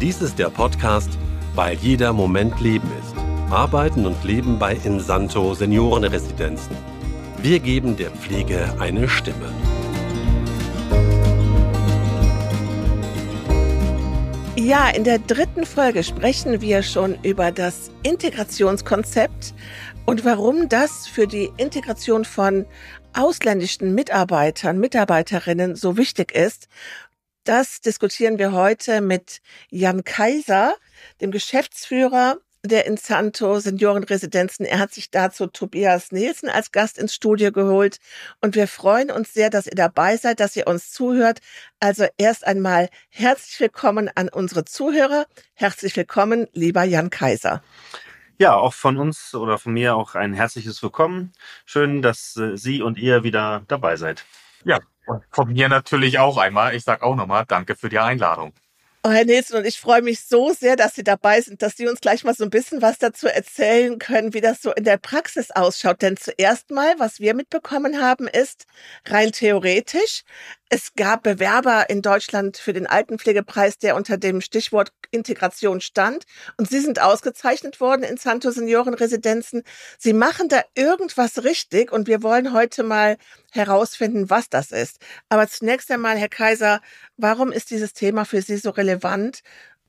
Dies ist der Podcast, weil jeder Moment Leben ist. Arbeiten und Leben bei Insanto Seniorenresidenzen. Wir geben der Pflege eine Stimme. Ja, in der dritten Folge sprechen wir schon über das Integrationskonzept und warum das für die Integration von ausländischen Mitarbeitern, Mitarbeiterinnen so wichtig ist. Das diskutieren wir heute mit Jan Kaiser, dem Geschäftsführer der Insanto Seniorenresidenzen. Er hat sich dazu Tobias Nielsen als Gast ins Studio geholt. Und wir freuen uns sehr, dass ihr dabei seid, dass ihr uns zuhört. Also erst einmal herzlich willkommen an unsere Zuhörer. Herzlich willkommen, lieber Jan Kaiser. Ja, auch von uns oder von mir auch ein herzliches Willkommen. Schön, dass äh, Sie und ihr wieder dabei seid. Ja, und von mir natürlich auch einmal. Ich sage auch nochmal Danke für die Einladung. Oh, Herr Nielsen, und ich freue mich so sehr, dass Sie dabei sind, dass Sie uns gleich mal so ein bisschen was dazu erzählen können, wie das so in der Praxis ausschaut. Denn zuerst mal, was wir mitbekommen haben, ist rein theoretisch, es gab Bewerber in Deutschland für den Altenpflegepreis, der unter dem Stichwort Integration stand. Und Sie sind ausgezeichnet worden in Santo Seniorenresidenzen. Sie machen da irgendwas richtig und wir wollen heute mal herausfinden, was das ist. Aber zunächst einmal, Herr Kaiser, warum ist dieses Thema für Sie so relevant?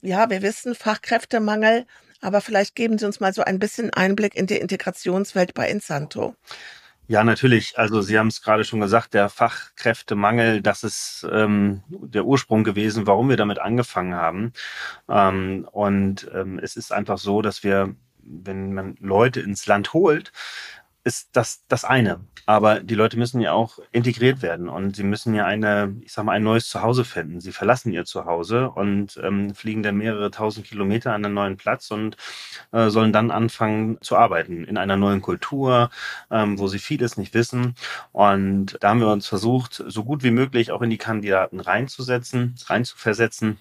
Ja, wir wissen Fachkräftemangel, aber vielleicht geben Sie uns mal so ein bisschen Einblick in die Integrationswelt bei Insanto. Ja, natürlich. Also Sie haben es gerade schon gesagt, der Fachkräftemangel, das ist ähm, der Ursprung gewesen, warum wir damit angefangen haben. Ähm, und ähm, es ist einfach so, dass wir, wenn man Leute ins Land holt, ist das das eine. Aber die Leute müssen ja auch integriert werden und sie müssen ja eine, ich sag mal, ein neues Zuhause finden. Sie verlassen ihr Zuhause und ähm, fliegen dann mehrere tausend Kilometer an einen neuen Platz und äh, sollen dann anfangen zu arbeiten in einer neuen Kultur, ähm, wo sie vieles nicht wissen. Und da haben wir uns versucht, so gut wie möglich auch in die Kandidaten reinzusetzen, reinzuversetzen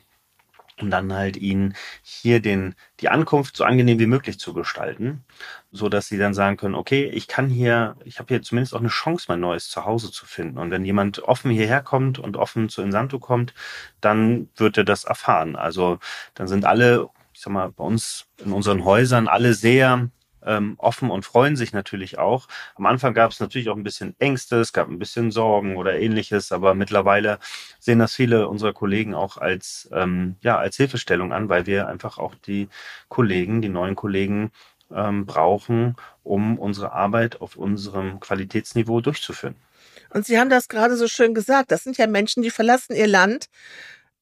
um dann halt ihnen hier den, die Ankunft so angenehm wie möglich zu gestalten, so dass sie dann sagen können, okay, ich kann hier, ich habe hier zumindest auch eine Chance, mein neues Zuhause zu finden. Und wenn jemand offen hierher kommt und offen zu Insanto kommt, dann wird er das erfahren. Also dann sind alle, ich sag mal, bei uns in unseren Häusern alle sehr ähm, offen und freuen sich natürlich auch. Am Anfang gab es natürlich auch ein bisschen Ängste, es gab ein bisschen Sorgen oder ähnliches, aber mittlerweile sehen das viele unserer Kollegen auch als, ähm, ja, als Hilfestellung an, weil wir einfach auch die Kollegen, die neuen Kollegen ähm, brauchen, um unsere Arbeit auf unserem Qualitätsniveau durchzuführen. Und Sie haben das gerade so schön gesagt. Das sind ja Menschen, die verlassen ihr Land,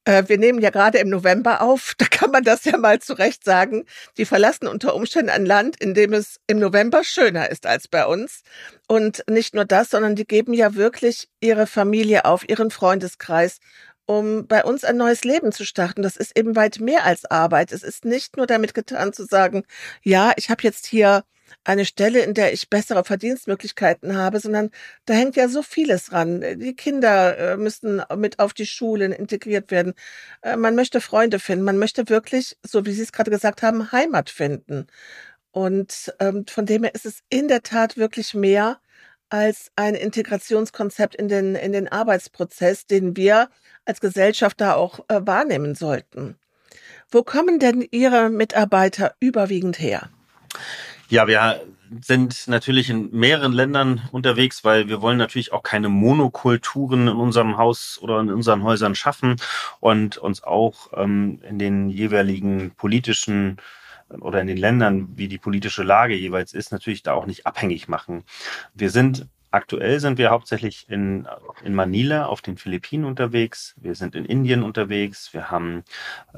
wir nehmen ja gerade im November auf, da kann man das ja mal zurecht sagen. Die verlassen unter Umständen ein Land, in dem es im November schöner ist als bei uns. Und nicht nur das, sondern die geben ja wirklich ihre Familie auf, ihren Freundeskreis, um bei uns ein neues Leben zu starten. Das ist eben weit mehr als Arbeit. Es ist nicht nur damit getan zu sagen, ja, ich habe jetzt hier eine Stelle, in der ich bessere Verdienstmöglichkeiten habe, sondern da hängt ja so vieles ran. Die Kinder äh, müssen mit auf die Schulen integriert werden. Äh, man möchte Freunde finden. Man möchte wirklich, so wie Sie es gerade gesagt haben, Heimat finden. Und ähm, von dem her ist es in der Tat wirklich mehr als ein Integrationskonzept in den, in den Arbeitsprozess, den wir als Gesellschaft da auch äh, wahrnehmen sollten. Wo kommen denn Ihre Mitarbeiter überwiegend her? Ja, wir sind natürlich in mehreren Ländern unterwegs, weil wir wollen natürlich auch keine Monokulturen in unserem Haus oder in unseren Häusern schaffen und uns auch ähm, in den jeweiligen politischen oder in den Ländern, wie die politische Lage jeweils ist, natürlich da auch nicht abhängig machen. Wir sind Aktuell sind wir hauptsächlich in, in Manila auf den Philippinen unterwegs. Wir sind in Indien unterwegs. Wir haben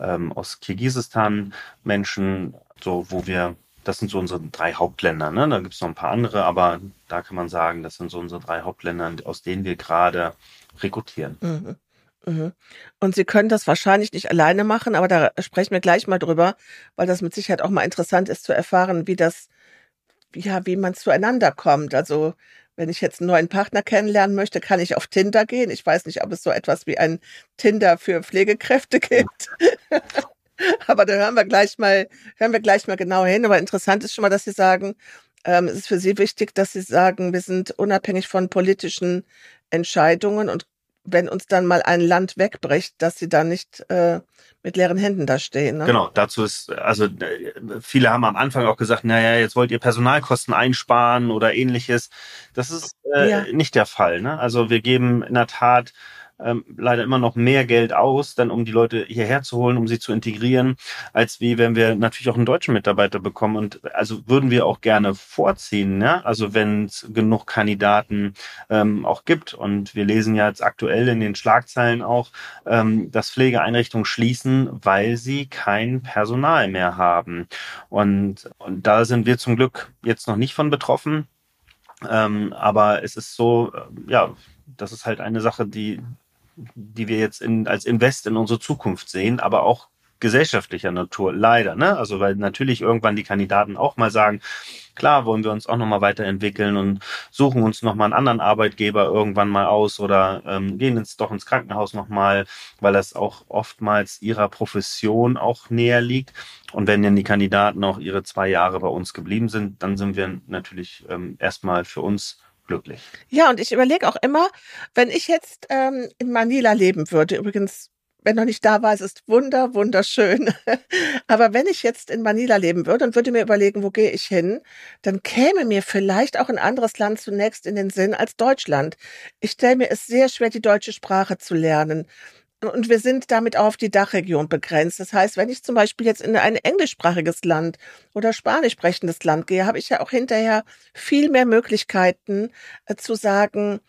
ähm, aus Kirgisistan Menschen, so wo wir das sind so unsere drei Hauptländer. Ne? Da gibt es noch ein paar andere, aber da kann man sagen, das sind so unsere drei Hauptländer, aus denen wir gerade rekrutieren. Mhm. Mhm. Und Sie können das wahrscheinlich nicht alleine machen, aber da sprechen wir gleich mal drüber, weil das mit Sicherheit auch mal interessant ist zu erfahren, wie das, ja, wie man zueinander kommt. Also wenn ich jetzt einen neuen Partner kennenlernen möchte, kann ich auf Tinder gehen. Ich weiß nicht, ob es so etwas wie ein Tinder für Pflegekräfte gibt. Aber da hören wir gleich mal, hören wir gleich mal genau hin. Aber interessant ist schon mal, dass Sie sagen, ähm, es ist für Sie wichtig, dass Sie sagen, wir sind unabhängig von politischen Entscheidungen und wenn uns dann mal ein Land wegbricht, dass sie dann nicht äh, mit leeren Händen da stehen. Ne? Genau, dazu ist, also äh, viele haben am Anfang auch gesagt, naja, jetzt wollt ihr Personalkosten einsparen oder ähnliches. Das ist äh, ja. nicht der Fall. Ne? Also wir geben in der Tat ähm, leider immer noch mehr Geld aus, dann um die Leute hierher zu holen, um sie zu integrieren, als wie wenn wir natürlich auch einen deutschen Mitarbeiter bekommen. Und also würden wir auch gerne vorziehen, ne? also wenn es genug Kandidaten ähm, auch gibt. Und wir lesen ja jetzt aktuell in den Schlagzeilen auch, ähm, dass Pflegeeinrichtungen schließen, weil sie kein Personal mehr haben. Und, und da sind wir zum Glück jetzt noch nicht von betroffen. Ähm, aber es ist so, äh, ja, das ist halt eine Sache, die die wir jetzt in, als Invest in unsere Zukunft sehen, aber auch gesellschaftlicher Natur, leider. Ne? Also weil natürlich irgendwann die Kandidaten auch mal sagen, klar wollen wir uns auch nochmal weiterentwickeln und suchen uns nochmal einen anderen Arbeitgeber irgendwann mal aus oder ähm, gehen jetzt doch ins Krankenhaus nochmal, weil das auch oftmals ihrer Profession auch näher liegt. Und wenn dann die Kandidaten auch ihre zwei Jahre bei uns geblieben sind, dann sind wir natürlich ähm, erstmal für uns glücklich. Ja, und ich überlege auch immer, wenn ich jetzt ähm, in Manila leben würde, übrigens, wenn noch nicht da war, es ist wunder, wunderschön. Aber wenn ich jetzt in Manila leben würde und würde mir überlegen, wo gehe ich hin, dann käme mir vielleicht auch ein anderes Land zunächst in den Sinn als Deutschland. Ich stelle mir es sehr schwer, die deutsche Sprache zu lernen. Und wir sind damit auch auf die Dachregion begrenzt. Das heißt, wenn ich zum Beispiel jetzt in ein englischsprachiges Land oder spanisch sprechendes Land gehe, habe ich ja auch hinterher viel mehr Möglichkeiten äh, zu sagen,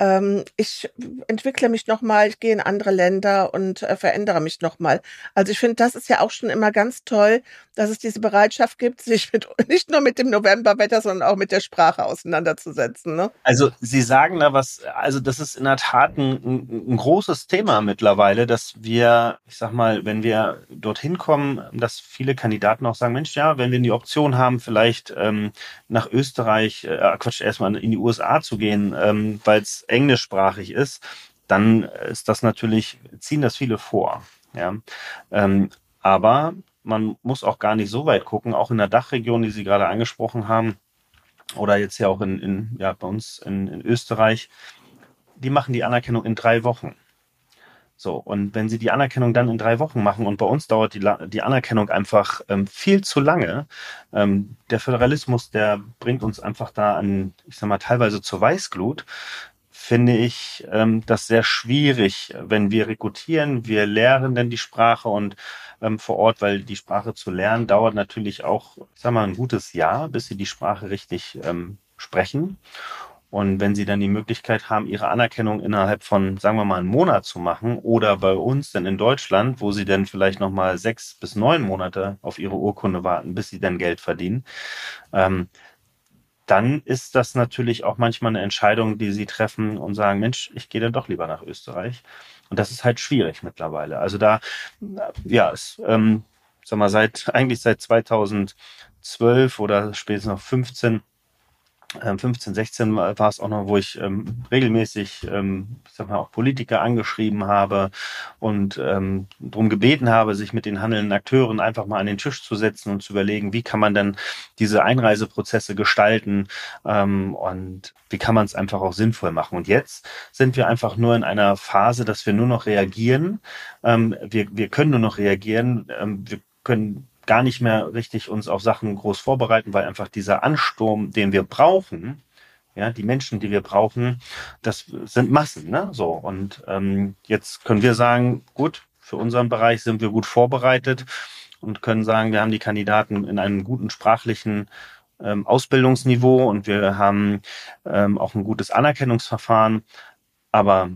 ähm, ich entwickle mich nochmal, ich gehe in andere Länder und äh, verändere mich nochmal. Also ich finde, das ist ja auch schon immer ganz toll, dass es diese Bereitschaft gibt, sich mit, nicht nur mit dem Novemberwetter, sondern auch mit der Sprache auseinanderzusetzen. Ne? Also Sie sagen da was, also das ist in der Tat ein, ein großes Thema mittlerweile, dass wir, ich sag mal, wenn wir dorthin kommen, dass viele Kandidaten auch sagen, Mensch, ja, wenn wir die Option haben, vielleicht ähm, nach Österreich, äh, Quatsch, erstmal in die USA zu gehen, ähm, weil es englischsprachig ist, dann ist das natürlich, ziehen das viele vor. Ja. Ähm, aber man muss auch gar nicht so weit gucken, auch in der Dachregion, die Sie gerade angesprochen haben, oder jetzt ja auch in, in ja, bei uns in, in Österreich, die machen die Anerkennung in drei Wochen. So, und wenn sie die Anerkennung dann in drei Wochen machen und bei uns dauert die, die Anerkennung einfach ähm, viel zu lange, ähm, der Föderalismus, der bringt uns einfach da an, ich sag mal, teilweise zur Weißglut, finde ich ähm, das sehr schwierig, wenn wir rekrutieren, wir lernen denn die Sprache und ähm, vor Ort, weil die Sprache zu lernen dauert natürlich auch, ich sag mal, ein gutes Jahr, bis sie die Sprache richtig ähm, sprechen. Und wenn Sie dann die Möglichkeit haben, Ihre Anerkennung innerhalb von, sagen wir mal, einem Monat zu machen oder bei uns dann in Deutschland, wo Sie dann vielleicht nochmal sechs bis neun Monate auf Ihre Urkunde warten, bis Sie dann Geld verdienen, ähm, dann ist das natürlich auch manchmal eine Entscheidung, die sie treffen und sagen, Mensch, ich gehe dann doch lieber nach Österreich. Und das ist halt schwierig mittlerweile. Also da, ja, es, ähm, sag mal, seit, eigentlich seit 2012 oder spätestens noch 15 15, ähm, 16 war es auch noch, wo ich ähm, regelmäßig, ähm, ich mal, auch Politiker angeschrieben habe und ähm, darum gebeten habe, sich mit den handelnden Akteuren einfach mal an den Tisch zu setzen und zu überlegen, wie kann man denn diese Einreiseprozesse gestalten ähm, und wie kann man es einfach auch sinnvoll machen. Und jetzt sind wir einfach nur in einer Phase, dass wir nur noch reagieren. Ähm, wir, wir können nur noch reagieren. Ähm, wir können gar nicht mehr richtig uns auf Sachen groß vorbereiten, weil einfach dieser Ansturm, den wir brauchen, ja, die Menschen, die wir brauchen, das sind Massen, ne? So und ähm, jetzt können wir sagen, gut, für unseren Bereich sind wir gut vorbereitet und können sagen, wir haben die Kandidaten in einem guten sprachlichen ähm, Ausbildungsniveau und wir haben ähm, auch ein gutes Anerkennungsverfahren. Aber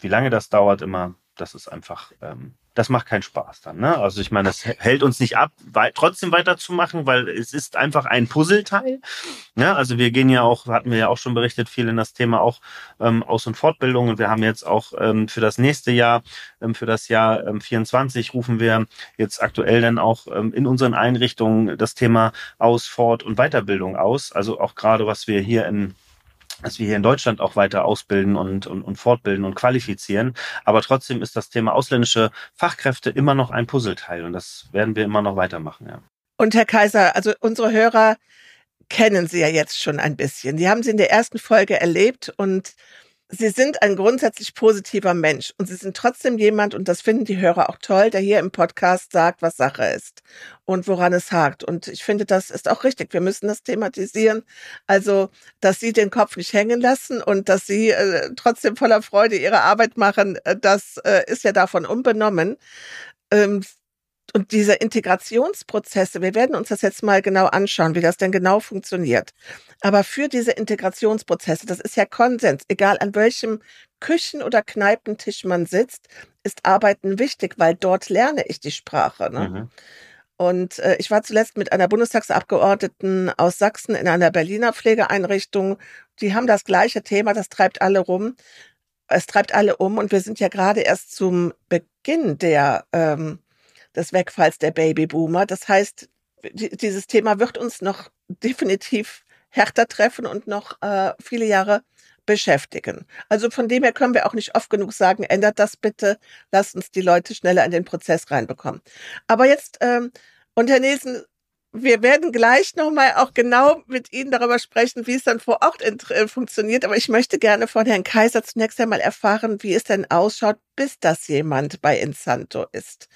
wie lange das dauert immer, das ist einfach ähm, das macht keinen Spaß dann. Ne? Also ich meine, das hält uns nicht ab, wei trotzdem weiterzumachen, weil es ist einfach ein Puzzleteil. Ne? Also wir gehen ja auch, hatten wir ja auch schon berichtet, viel in das Thema auch ähm, Aus- und Fortbildung. Und wir haben jetzt auch ähm, für das nächste Jahr, ähm, für das Jahr ähm, 24, rufen wir jetzt aktuell dann auch ähm, in unseren Einrichtungen das Thema Aus-, Fort- und Weiterbildung aus. Also auch gerade, was wir hier in dass wir hier in Deutschland auch weiter ausbilden und, und, und fortbilden und qualifizieren. Aber trotzdem ist das Thema ausländische Fachkräfte immer noch ein Puzzleteil und das werden wir immer noch weitermachen. Ja. Und Herr Kaiser, also unsere Hörer kennen Sie ja jetzt schon ein bisschen. Die haben Sie in der ersten Folge erlebt und Sie sind ein grundsätzlich positiver Mensch und Sie sind trotzdem jemand, und das finden die Hörer auch toll, der hier im Podcast sagt, was Sache ist und woran es hakt. Und ich finde, das ist auch richtig. Wir müssen das thematisieren. Also, dass Sie den Kopf nicht hängen lassen und dass Sie äh, trotzdem voller Freude Ihre Arbeit machen, äh, das äh, ist ja davon unbenommen. Ähm, und diese Integrationsprozesse, wir werden uns das jetzt mal genau anschauen, wie das denn genau funktioniert. Aber für diese Integrationsprozesse, das ist ja Konsens, egal an welchem Küchen- oder Kneipentisch man sitzt, ist Arbeiten wichtig, weil dort lerne ich die Sprache. Ne? Mhm. Und äh, ich war zuletzt mit einer Bundestagsabgeordneten aus Sachsen in einer Berliner Pflegeeinrichtung. Die haben das gleiche Thema, das treibt alle rum. Es treibt alle um und wir sind ja gerade erst zum Beginn der ähm, des Wegfalls der Babyboomer. Das heißt, dieses Thema wird uns noch definitiv härter treffen und noch äh, viele Jahre beschäftigen. Also von dem her können wir auch nicht oft genug sagen, ändert das bitte, lasst uns die Leute schneller in den Prozess reinbekommen. Aber jetzt, ähm, und Herr Nielsen, wir werden gleich nochmal auch genau mit Ihnen darüber sprechen, wie es dann vor Ort äh, funktioniert. Aber ich möchte gerne von Herrn Kaiser zunächst einmal erfahren, wie es denn ausschaut, bis das jemand bei Insanto ist.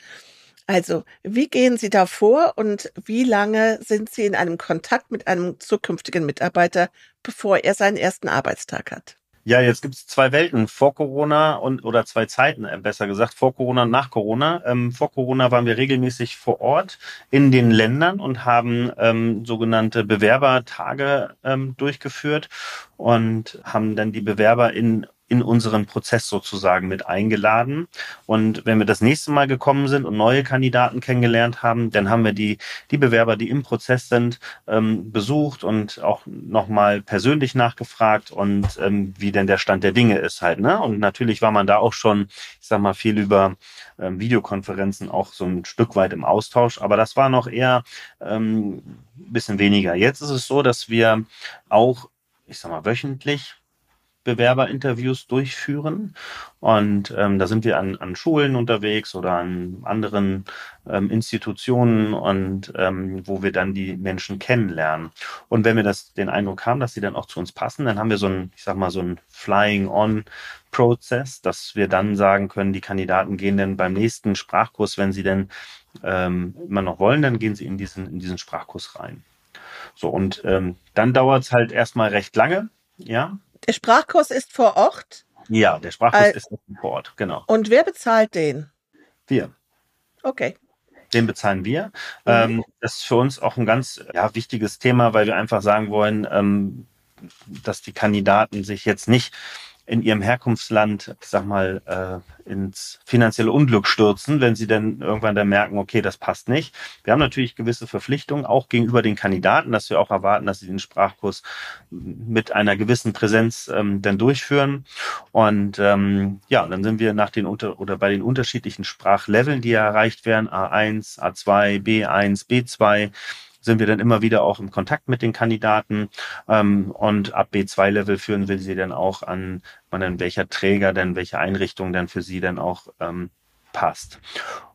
Also, wie gehen Sie da vor und wie lange sind Sie in einem Kontakt mit einem zukünftigen Mitarbeiter, bevor er seinen ersten Arbeitstag hat? Ja, jetzt gibt es zwei Welten, vor Corona und oder zwei Zeiten, äh, besser gesagt, vor Corona und nach Corona. Ähm, vor Corona waren wir regelmäßig vor Ort in den Ländern und haben ähm, sogenannte Bewerbertage ähm, durchgeführt und haben dann die Bewerber in in unseren Prozess sozusagen mit eingeladen. Und wenn wir das nächste Mal gekommen sind und neue Kandidaten kennengelernt haben, dann haben wir die, die Bewerber, die im Prozess sind, ähm, besucht und auch nochmal persönlich nachgefragt und ähm, wie denn der Stand der Dinge ist halt. Ne? Und natürlich war man da auch schon, ich sag mal, viel über ähm, Videokonferenzen auch so ein Stück weit im Austausch. Aber das war noch eher ähm, bisschen weniger. Jetzt ist es so, dass wir auch, ich sag mal, wöchentlich Bewerberinterviews durchführen. Und ähm, da sind wir an, an Schulen unterwegs oder an anderen ähm, Institutionen und ähm, wo wir dann die Menschen kennenlernen. Und wenn wir das den Eindruck haben, dass sie dann auch zu uns passen, dann haben wir so ein, ich sag mal, so ein Flying-on-Prozess, dass wir dann sagen können, die Kandidaten gehen dann beim nächsten Sprachkurs, wenn sie denn ähm, immer noch wollen, dann gehen sie in diesen, in diesen Sprachkurs rein. So, und ähm, dann dauert es halt erstmal recht lange, ja, der Sprachkurs ist vor Ort? Ja, der Sprachkurs Al ist vor Ort, genau. Und wer bezahlt den? Wir. Okay. Den bezahlen wir. Mhm. Ähm, das ist für uns auch ein ganz ja, wichtiges Thema, weil wir einfach sagen wollen, ähm, dass die Kandidaten sich jetzt nicht in ihrem Herkunftsland, ich sag mal, äh, ins finanzielle Unglück stürzen, wenn sie dann irgendwann dann merken, okay, das passt nicht. Wir haben natürlich gewisse Verpflichtungen, auch gegenüber den Kandidaten, dass wir auch erwarten, dass sie den Sprachkurs mit einer gewissen Präsenz ähm, dann durchführen. Und ähm, ja, dann sind wir nach den unter oder bei den unterschiedlichen Sprachleveln, die erreicht werden, A1, A2, B1, B2, sind wir dann immer wieder auch im Kontakt mit den Kandidaten ähm, und ab B2-Level führen wir sie dann auch an, an welcher Träger denn, welche Einrichtung denn für sie dann auch ähm, passt.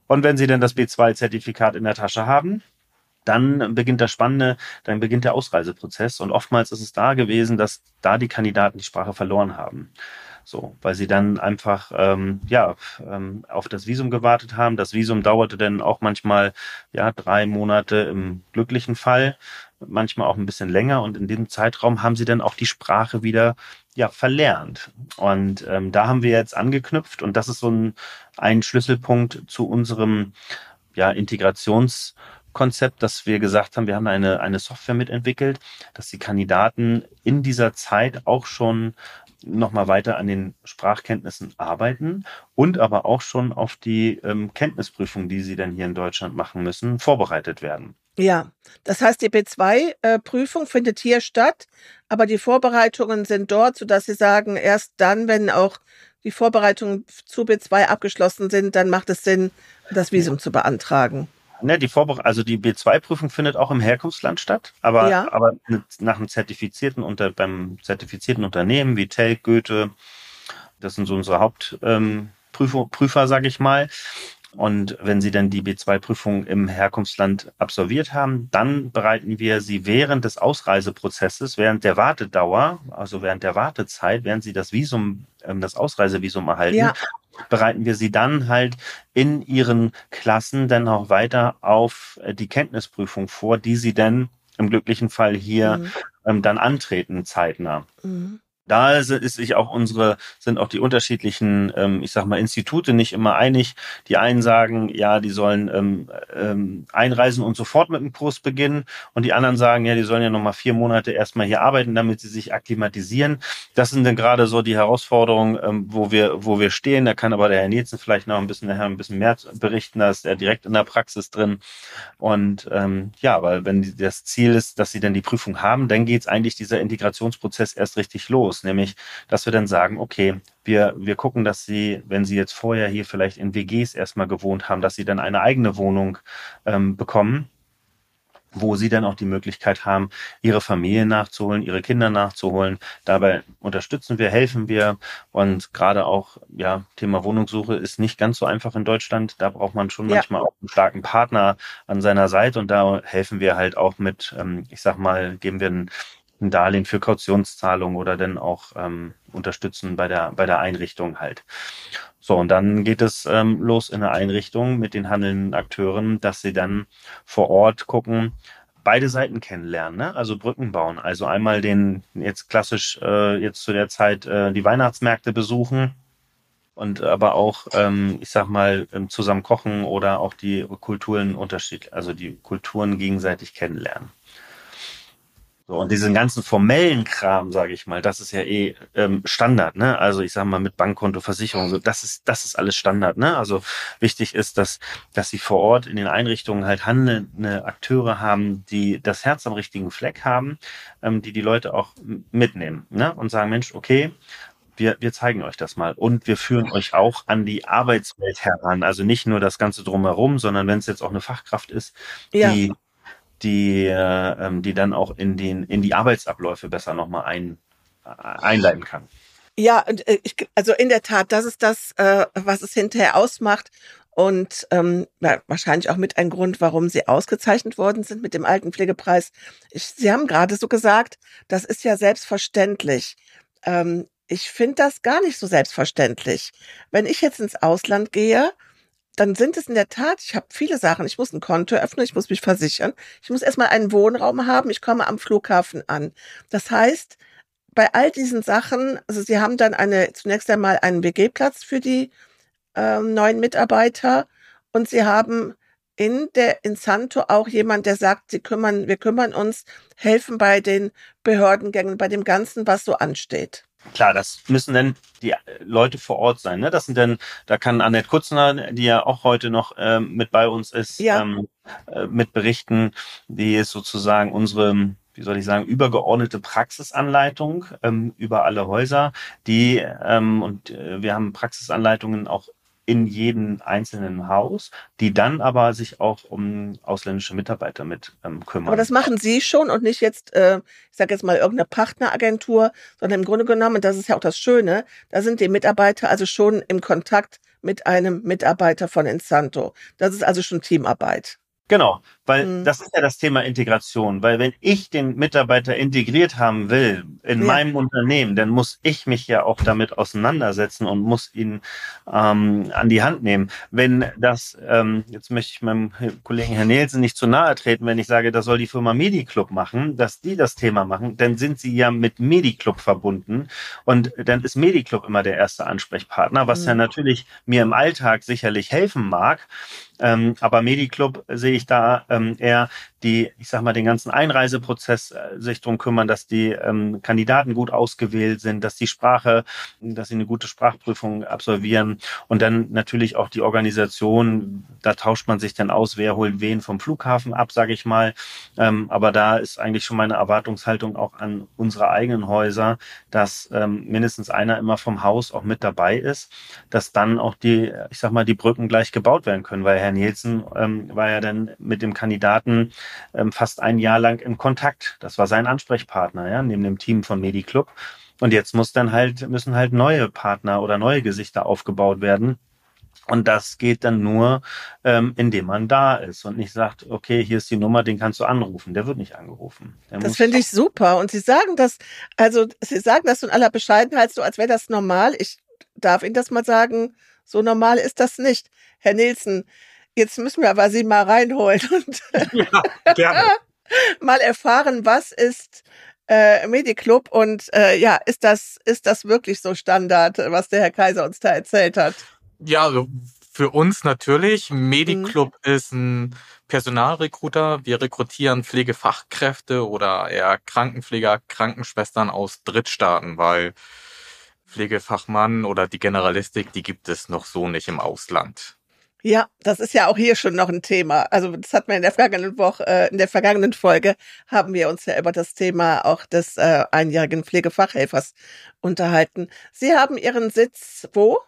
Und wenn sie dann das B2-Zertifikat in der Tasche haben, dann beginnt das Spannende, dann beginnt der Ausreiseprozess. Und oftmals ist es da gewesen, dass da die Kandidaten die Sprache verloren haben. So, weil sie dann einfach ähm, ja ähm, auf das Visum gewartet haben. Das Visum dauerte dann auch manchmal ja drei Monate im glücklichen Fall, manchmal auch ein bisschen länger. Und in diesem Zeitraum haben sie dann auch die Sprache wieder ja verlernt. Und ähm, da haben wir jetzt angeknüpft und das ist so ein, ein Schlüsselpunkt zu unserem ja Integrations Konzept, dass wir gesagt haben, wir haben eine, eine Software mitentwickelt, dass die Kandidaten in dieser Zeit auch schon nochmal weiter an den Sprachkenntnissen arbeiten und aber auch schon auf die ähm, Kenntnisprüfung, die sie dann hier in Deutschland machen müssen, vorbereitet werden. Ja, das heißt, die B2-Prüfung äh, findet hier statt, aber die Vorbereitungen sind dort, sodass Sie sagen, erst dann, wenn auch die Vorbereitungen zu B2 abgeschlossen sind, dann macht es Sinn, das Visum ja. zu beantragen. Ne, die Vorbere also die B2-Prüfung findet auch im Herkunftsland statt, aber, ja. aber nach einem zertifizierten unter beim zertifizierten Unternehmen wie Telk, Goethe, das sind so unsere Hauptprüfer, ähm, Prüfer, sage ich mal. Und wenn Sie dann die B2-Prüfung im Herkunftsland absolviert haben, dann bereiten wir Sie während des Ausreiseprozesses, während der Wartedauer, also während der Wartezeit, während Sie das Visum, ähm, das Ausreisevisum erhalten, ja. bereiten wir Sie dann halt in Ihren Klassen dann auch weiter auf äh, die Kenntnisprüfung vor, die Sie dann im glücklichen Fall hier mhm. ähm, dann antreten zeitnah. Mhm da ist sich auch unsere, sind auch die unterschiedlichen, ähm, ich sag mal, Institute nicht immer einig. Die einen sagen, ja, die sollen ähm, ähm, einreisen und sofort mit dem Kurs beginnen. Und die anderen sagen, ja, die sollen ja nochmal vier Monate erstmal hier arbeiten, damit sie sich akklimatisieren. Das sind dann gerade so die Herausforderungen, ähm, wo wir, wo wir stehen. Da kann aber der Herr Nielsen vielleicht noch ein bisschen nachher ein bisschen mehr berichten. Da ist er direkt in der Praxis drin. Und ähm, ja, weil wenn das Ziel ist, dass sie dann die Prüfung haben, dann geht's eigentlich dieser Integrationsprozess erst richtig los nämlich, dass wir dann sagen, okay, wir, wir gucken, dass sie, wenn sie jetzt vorher hier vielleicht in WGs erstmal gewohnt haben, dass sie dann eine eigene Wohnung ähm, bekommen wo sie dann auch die Möglichkeit haben, ihre Familie nachzuholen, ihre Kinder nachzuholen. Dabei unterstützen wir, helfen wir und gerade auch ja Thema Wohnungssuche ist nicht ganz so einfach in Deutschland. Da braucht man schon ja. manchmal auch einen starken Partner an seiner Seite und da helfen wir halt auch mit, ähm, ich sag mal, geben wir einen ein Darlehen für Kautionszahlung oder dann auch ähm, unterstützen bei der, bei der Einrichtung halt. So, und dann geht es ähm, los in der Einrichtung mit den handelnden Akteuren, dass sie dann vor Ort gucken, beide Seiten kennenlernen, ne? also Brücken bauen. Also einmal den jetzt klassisch äh, jetzt zu der Zeit äh, die Weihnachtsmärkte besuchen und aber auch, ähm, ich sag mal, ähm, zusammen kochen oder auch die Kulturen unterschiedlich, also die Kulturen gegenseitig kennenlernen. So, und diesen ganzen formellen Kram, sage ich mal, das ist ja eh ähm, Standard, ne? Also ich sage mal mit Bankkonto, Versicherung, so das ist das ist alles Standard, ne? Also wichtig ist, dass dass sie vor Ort in den Einrichtungen halt handelnde Akteure haben, die das Herz am richtigen Fleck haben, ähm, die die Leute auch mitnehmen, ne? Und sagen, Mensch, okay, wir, wir zeigen euch das mal und wir führen euch auch an die Arbeitswelt heran. Also nicht nur das Ganze drumherum, sondern wenn es jetzt auch eine Fachkraft ist, ja. die die, äh, ähm, die dann auch in, den, in die Arbeitsabläufe besser nochmal ein, äh, einleiten kann. Ja, äh, also in der Tat, das ist das, äh, was es hinterher ausmacht. Und ähm, wahrscheinlich auch mit ein Grund, warum sie ausgezeichnet worden sind mit dem Altenpflegepreis. Ich, sie haben gerade so gesagt, das ist ja selbstverständlich. Ähm, ich finde das gar nicht so selbstverständlich. Wenn ich jetzt ins Ausland gehe, dann sind es in der Tat, ich habe viele Sachen. Ich muss ein Konto öffnen, ich muss mich versichern, ich muss erstmal einen Wohnraum haben, ich komme am Flughafen an. Das heißt, bei all diesen Sachen, also Sie haben dann eine zunächst einmal einen WG-Platz für die äh, neuen Mitarbeiter und Sie haben in der Insanto auch jemand, der sagt, sie kümmern, wir kümmern uns, helfen bei den Behördengängen, bei dem Ganzen, was so ansteht. Klar, das müssen dann die Leute vor Ort sein. Ne? Das sind dann, da kann Annette Kutzner, die ja auch heute noch ähm, mit bei uns ist, ja. ähm, äh, mit berichten. Die ist sozusagen unsere wie soll ich sagen, übergeordnete Praxisanleitung ähm, über alle Häuser, die ähm, und äh, wir haben Praxisanleitungen auch in jedem einzelnen Haus, die dann aber sich auch um ausländische Mitarbeiter mit ähm, kümmern. Aber das machen Sie schon und nicht jetzt, äh, ich sage jetzt mal irgendeine Partneragentur, sondern im Grunde genommen, das ist ja auch das Schöne, da sind die Mitarbeiter also schon im Kontakt mit einem Mitarbeiter von Insanto. Das ist also schon Teamarbeit. Genau, weil mhm. das ist ja das Thema Integration. Weil wenn ich den Mitarbeiter integriert haben will in ja. meinem Unternehmen, dann muss ich mich ja auch damit auseinandersetzen und muss ihn ähm, an die Hand nehmen. Wenn das, ähm, jetzt möchte ich meinem Kollegen Herrn Nielsen nicht zu nahe treten, wenn ich sage, das soll die Firma Mediclub machen, dass die das Thema machen, dann sind sie ja mit Mediclub verbunden und dann ist Mediclub immer der erste Ansprechpartner, was mhm. ja natürlich mir im Alltag sicherlich helfen mag. Ähm, aber Mediclub sehe ich da ähm, eher die, ich sag mal, den ganzen Einreiseprozess äh, sich drum kümmern, dass die ähm, Kandidaten gut ausgewählt sind, dass die Sprache, dass sie eine gute Sprachprüfung absolvieren und dann natürlich auch die Organisation, da tauscht man sich dann aus, wer holt wen vom Flughafen ab, sage ich mal. Ähm, aber da ist eigentlich schon meine Erwartungshaltung auch an unsere eigenen Häuser, dass ähm, mindestens einer immer vom Haus auch mit dabei ist, dass dann auch die, ich sag mal, die Brücken gleich gebaut werden können, weil Herr Nielsen ähm, war ja dann mit dem Kandidaten ähm, fast ein Jahr lang im Kontakt. Das war sein Ansprechpartner, ja, neben dem Team von Mediclub. Und jetzt muss dann halt, müssen halt neue Partner oder neue Gesichter aufgebaut werden. Und das geht dann nur, ähm, indem man da ist und nicht sagt, okay, hier ist die Nummer, den kannst du anrufen. Der wird nicht angerufen. Der das finde ich super. Und Sie sagen das, also Sie sagen das in aller Bescheidenheit so, als wäre das normal. Ich darf Ihnen das mal sagen, so normal ist das nicht. Herr Nielsen, jetzt müssen wir aber Sie mal reinholen und ja, gerne. mal erfahren, was ist äh, Mediclub und äh, ja, ist das, ist das wirklich so Standard, was der Herr Kaiser uns da erzählt hat? Ja, also für uns natürlich. Mediclub mhm. ist ein Personalrekruter. Wir rekrutieren Pflegefachkräfte oder eher Krankenpfleger, Krankenschwestern aus Drittstaaten, weil Pflegefachmann oder die Generalistik, die gibt es noch so nicht im Ausland. Ja, das ist ja auch hier schon noch ein Thema. Also das hat man in der vergangenen Woche, äh, in der vergangenen Folge haben wir uns ja über das Thema auch des äh, einjährigen Pflegefachhelfers unterhalten. Sie haben Ihren Sitz wo?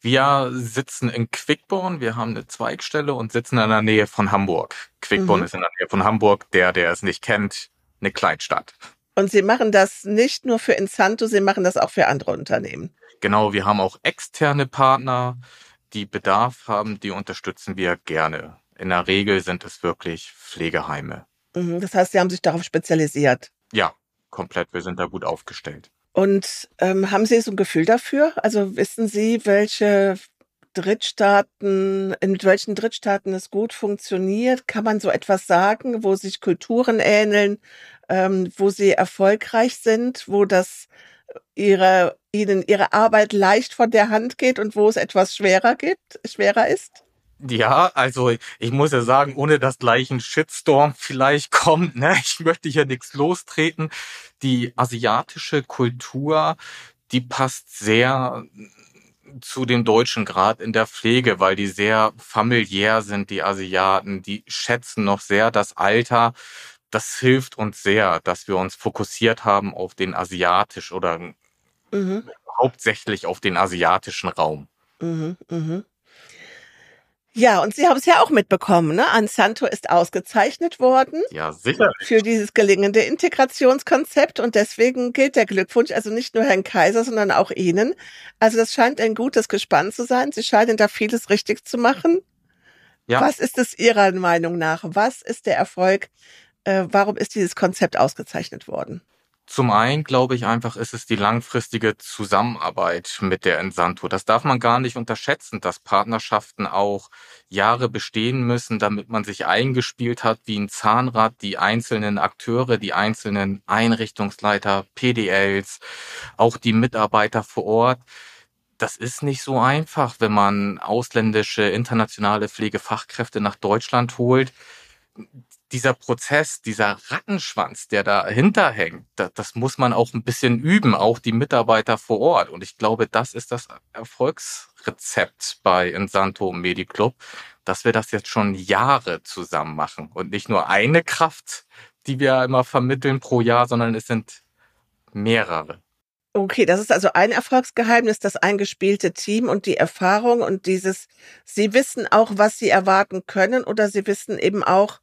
Wir sitzen in Quickborn, wir haben eine Zweigstelle und sitzen in der Nähe von Hamburg. Quickborn mhm. ist in der Nähe von Hamburg, der, der es nicht kennt, eine Kleinstadt. Und Sie machen das nicht nur für Insanto, Sie machen das auch für andere Unternehmen. Genau, wir haben auch externe Partner, die Bedarf haben, die unterstützen wir gerne. In der Regel sind es wirklich Pflegeheime. Mhm, das heißt, Sie haben sich darauf spezialisiert. Ja, komplett. Wir sind da gut aufgestellt. Und ähm, haben Sie so ein Gefühl dafür? Also wissen Sie, welche Drittstaaten, in welchen Drittstaaten es gut funktioniert? Kann man so etwas sagen, wo sich Kulturen ähneln, ähm, wo sie erfolgreich sind, wo das ihre, ihnen ihre Arbeit leicht von der Hand geht und wo es etwas schwerer gibt, schwerer ist? Ja, also ich muss ja sagen, ohne dass gleich ein Shitstorm vielleicht kommt, ne, ich möchte hier nichts lostreten. Die asiatische Kultur, die passt sehr zu dem deutschen Grad in der Pflege, weil die sehr familiär sind, die Asiaten, die schätzen noch sehr das Alter. Das hilft uns sehr, dass wir uns fokussiert haben auf den asiatisch oder mhm. hauptsächlich auf den asiatischen Raum. Mhm, mh. Ja, und Sie haben es ja auch mitbekommen, ne? Ansanto ist ausgezeichnet worden. Ja, sicher. Für dieses gelingende Integrationskonzept und deswegen gilt der Glückwunsch also nicht nur Herrn Kaiser, sondern auch Ihnen. Also das scheint ein gutes Gespann zu sein. Sie scheinen da vieles richtig zu machen. Ja. Was ist es Ihrer Meinung nach? Was ist der Erfolg? Äh, warum ist dieses Konzept ausgezeichnet worden? Zum einen glaube ich einfach, ist es die langfristige Zusammenarbeit mit der Ensanto. Das darf man gar nicht unterschätzen, dass Partnerschaften auch Jahre bestehen müssen, damit man sich eingespielt hat wie ein Zahnrad, die einzelnen Akteure, die einzelnen Einrichtungsleiter, PDLs, auch die Mitarbeiter vor Ort. Das ist nicht so einfach, wenn man ausländische, internationale Pflegefachkräfte nach Deutschland holt dieser Prozess, dieser Rattenschwanz, der dahinter hängt, das, das muss man auch ein bisschen üben, auch die Mitarbeiter vor Ort. Und ich glaube, das ist das Erfolgsrezept bei Insanto Mediclub, dass wir das jetzt schon Jahre zusammen machen und nicht nur eine Kraft, die wir immer vermitteln pro Jahr, sondern es sind mehrere. Okay, das ist also ein Erfolgsgeheimnis, das eingespielte Team und die Erfahrung und dieses, Sie wissen auch, was Sie erwarten können oder Sie wissen eben auch,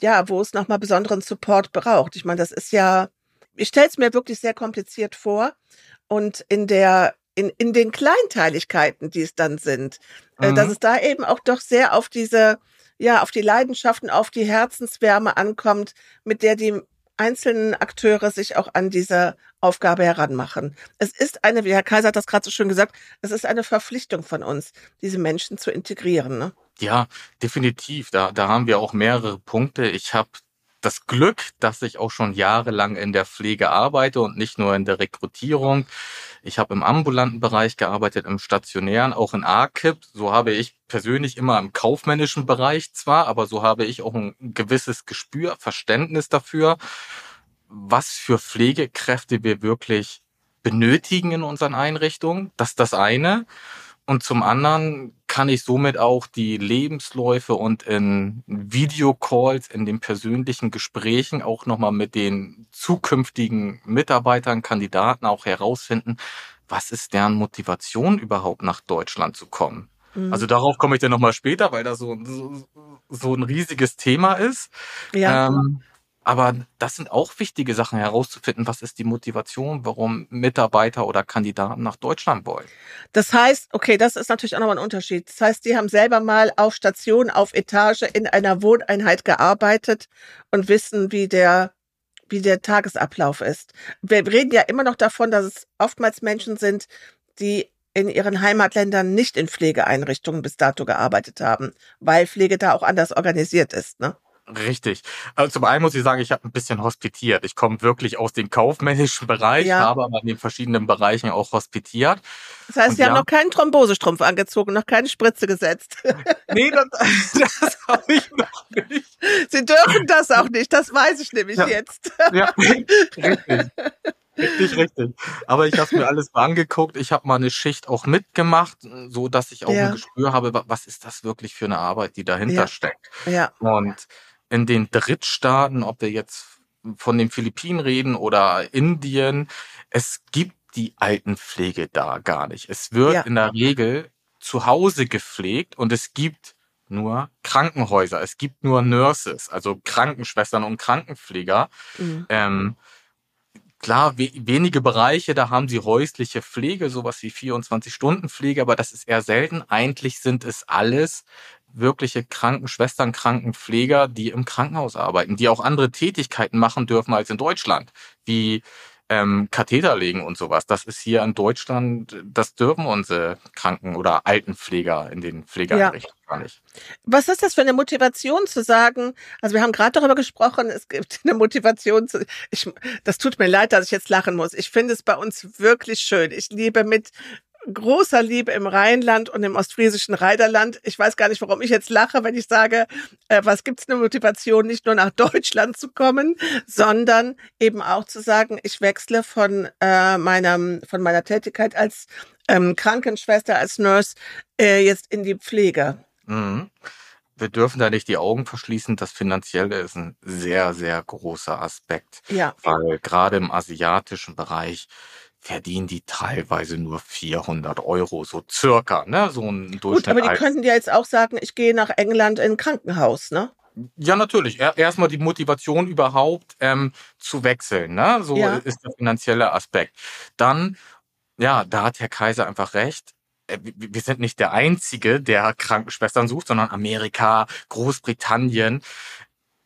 ja, wo es nochmal besonderen Support braucht. Ich meine, das ist ja, ich stelle es mir wirklich sehr kompliziert vor. Und in der, in, in den Kleinteiligkeiten, die es dann sind, äh, mhm. dass es da eben auch doch sehr auf diese, ja, auf die Leidenschaften, auf die Herzenswärme ankommt, mit der die einzelnen Akteure sich auch an diese Aufgabe heranmachen. Es ist eine, wie Herr Kaiser hat das gerade so schön gesagt, es ist eine Verpflichtung von uns, diese Menschen zu integrieren. Ne? Ja, definitiv. Da, da haben wir auch mehrere Punkte. Ich habe das Glück, dass ich auch schon jahrelang in der Pflege arbeite und nicht nur in der Rekrutierung. Ich habe im ambulanten Bereich gearbeitet, im stationären, auch in AKIP. So habe ich persönlich immer im kaufmännischen Bereich zwar, aber so habe ich auch ein gewisses Gespür, Verständnis dafür, was für Pflegekräfte wir wirklich benötigen in unseren Einrichtungen. Das ist das eine. Und zum anderen kann ich somit auch die Lebensläufe und in Videocalls, in den persönlichen Gesprächen auch nochmal mit den zukünftigen Mitarbeitern, Kandidaten auch herausfinden, was ist deren Motivation überhaupt nach Deutschland zu kommen. Mhm. Also darauf komme ich dann nochmal später, weil das so, so, so ein riesiges Thema ist. Ja. Ähm, Aber das sind auch wichtige Sachen herauszufinden. Was ist die Motivation, warum Mitarbeiter oder Kandidaten nach Deutschland wollen? Das heißt, okay, das ist natürlich auch nochmal ein Unterschied. Das heißt, die haben selber mal auf Station, auf Etage in einer Wohneinheit gearbeitet und wissen, wie der wie der Tagesablauf ist. Wir reden ja immer noch davon, dass es oftmals Menschen sind, die in ihren Heimatländern nicht in Pflegeeinrichtungen bis dato gearbeitet haben, weil Pflege da auch anders organisiert ist. Ne? Richtig. Also zum einen muss ich sagen, ich habe ein bisschen hospitiert. Ich komme wirklich aus dem kaufmännischen Bereich, Ja. habe aber in den verschiedenen Bereichen auch hospitiert. Das heißt, Und sie haben ja. noch keinen Thrombosestrumpf angezogen, noch keine Spritze gesetzt. Nee, das, das habe ich noch nicht. sie dürfen das auch nicht, das weiß ich nämlich Ja. jetzt. Ja, richtig. Richtig, richtig. Aber ich habe mir alles mal angeguckt. Ich habe mal eine Schicht auch mitgemacht, so dass ich auch Ja. ein Gespür habe, wa- was ist das wirklich für eine Arbeit, die dahinter Ja. steckt. Ja, Und in den Drittstaaten, ob wir jetzt von den Philippinen reden oder Indien, es gibt die Altenpflege da gar nicht. Es wird Ja. in der Regel zu Hause gepflegt und es gibt nur Krankenhäuser. Es gibt nur Nurses, also Krankenschwestern und Krankenpfleger. mhm. Ähm, klar, we wenige Bereiche, da haben sie häusliche Pflege, sowas wie 24-Stunden-Pflege, aber das ist eher selten. Eigentlich sind es alles wirkliche Krankenschwestern, Krankenpfleger, die im Krankenhaus arbeiten, die auch andere Tätigkeiten machen dürfen als in Deutschland, wie ähm, Katheter legen und sowas. Das ist hier in Deutschland, das dürfen unsere Kranken- oder Altenpfleger in den Pflegeeinrichtungen gar nicht. Was ist das für eine Motivation zu sagen? Also wir haben gerade darüber gesprochen, es gibt eine Motivation zu, ich, das tut mir leid, dass ich jetzt lachen muss. Ich finde es bei uns wirklich schön. Ich liebe mit großer Liebe im Rheinland und im ostfriesischen Reiderland. Ich weiß gar nicht, warum ich jetzt lache, wenn ich sage, äh, was gibt's eine Motivation, nicht nur nach Deutschland zu kommen, sondern eben auch zu sagen, ich wechsle von äh, meiner von meiner Tätigkeit als ähm, Krankenschwester, als Nurse äh, jetzt in die Pflege. Mhm. Wir dürfen da nicht die Augen verschließen. Das Finanzielle ist ein sehr, sehr großer Aspekt. Ja. Weil gerade im asiatischen Bereich verdienen die teilweise nur 400 Euro, so circa, ne? So ein Gut, Durchschnitt. aber die als- könnten ja jetzt auch sagen, ich gehe nach England in ein Krankenhaus, ne? Ja, natürlich. Er- Erstmal die Motivation überhaupt ähm, zu wechseln. Ne? So Ja. ist der finanzielle Aspekt. Dann, ja, da hat Herr Kaiser einfach recht. Äh, Wir sind nicht der Einzige, der Krankenschwestern sucht, sondern Amerika, Großbritannien.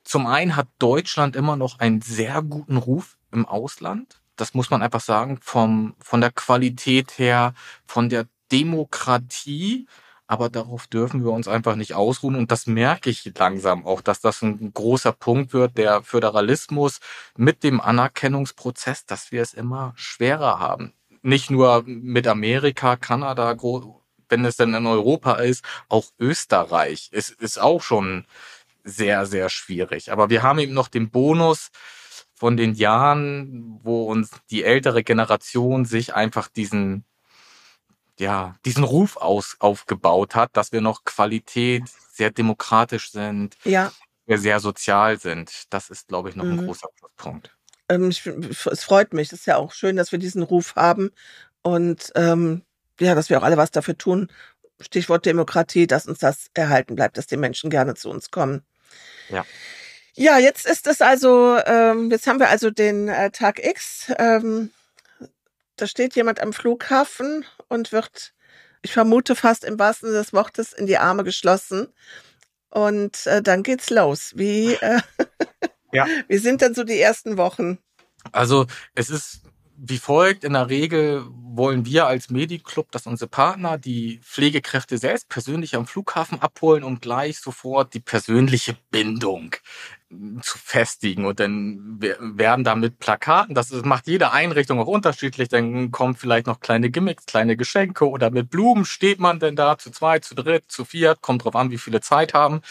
Zum einen hat Deutschland immer noch einen sehr guten Ruf im Ausland. Das muss man einfach sagen, vom, von der Qualität her, von der Demokratie. Aber darauf dürfen wir uns einfach nicht ausruhen. Und das merke ich langsam auch, dass das ein großer Punkt wird, der Föderalismus mit dem Anerkennungsprozess, dass wir es immer schwerer haben. Nicht nur mit Amerika, Kanada, wenn es denn in Europa ist, auch Österreich ist, ist auch schon sehr, sehr schwierig. Aber wir haben eben noch den Bonus von den Jahren, wo uns die ältere Generation sich einfach diesen ja, diesen Ruf aus, aufgebaut hat, dass wir noch Qualität, sehr demokratisch sind, Ja, wir sehr sozial sind. Das ist, glaube ich, noch ein Mhm. großer Pluspunkt. ähm, ich, es freut mich. Es ist ja auch schön, dass wir diesen Ruf haben und ähm, ja, dass wir auch alle was dafür tun. Stichwort Demokratie, dass uns das erhalten bleibt, dass die Menschen gerne zu uns kommen. Ja. Ja, jetzt ist es also, ähm, jetzt haben wir also den äh, Tag X. Ähm, da steht jemand am Flughafen und wird, ich vermute fast im wahrsten Sinne des Wortes, in die Arme geschlossen. Und äh, dann geht's los. Wie, äh, Ja. wie sind denn so die ersten Wochen? Also es ist wie folgt. In der Regel wollen wir als Mediclub, dass unsere Partner die Pflegekräfte selbst persönlich am Flughafen abholen, um gleich sofort die persönliche Bindung zu festigen. Und dann wer- werden da mit Plakaten, das macht jede Einrichtung auch unterschiedlich, dann kommen vielleicht noch kleine Gimmicks, kleine Geschenke oder mit Blumen steht man denn da zu zweit, zu dritt, zu viert, kommt drauf an, wie viele Zeit haben.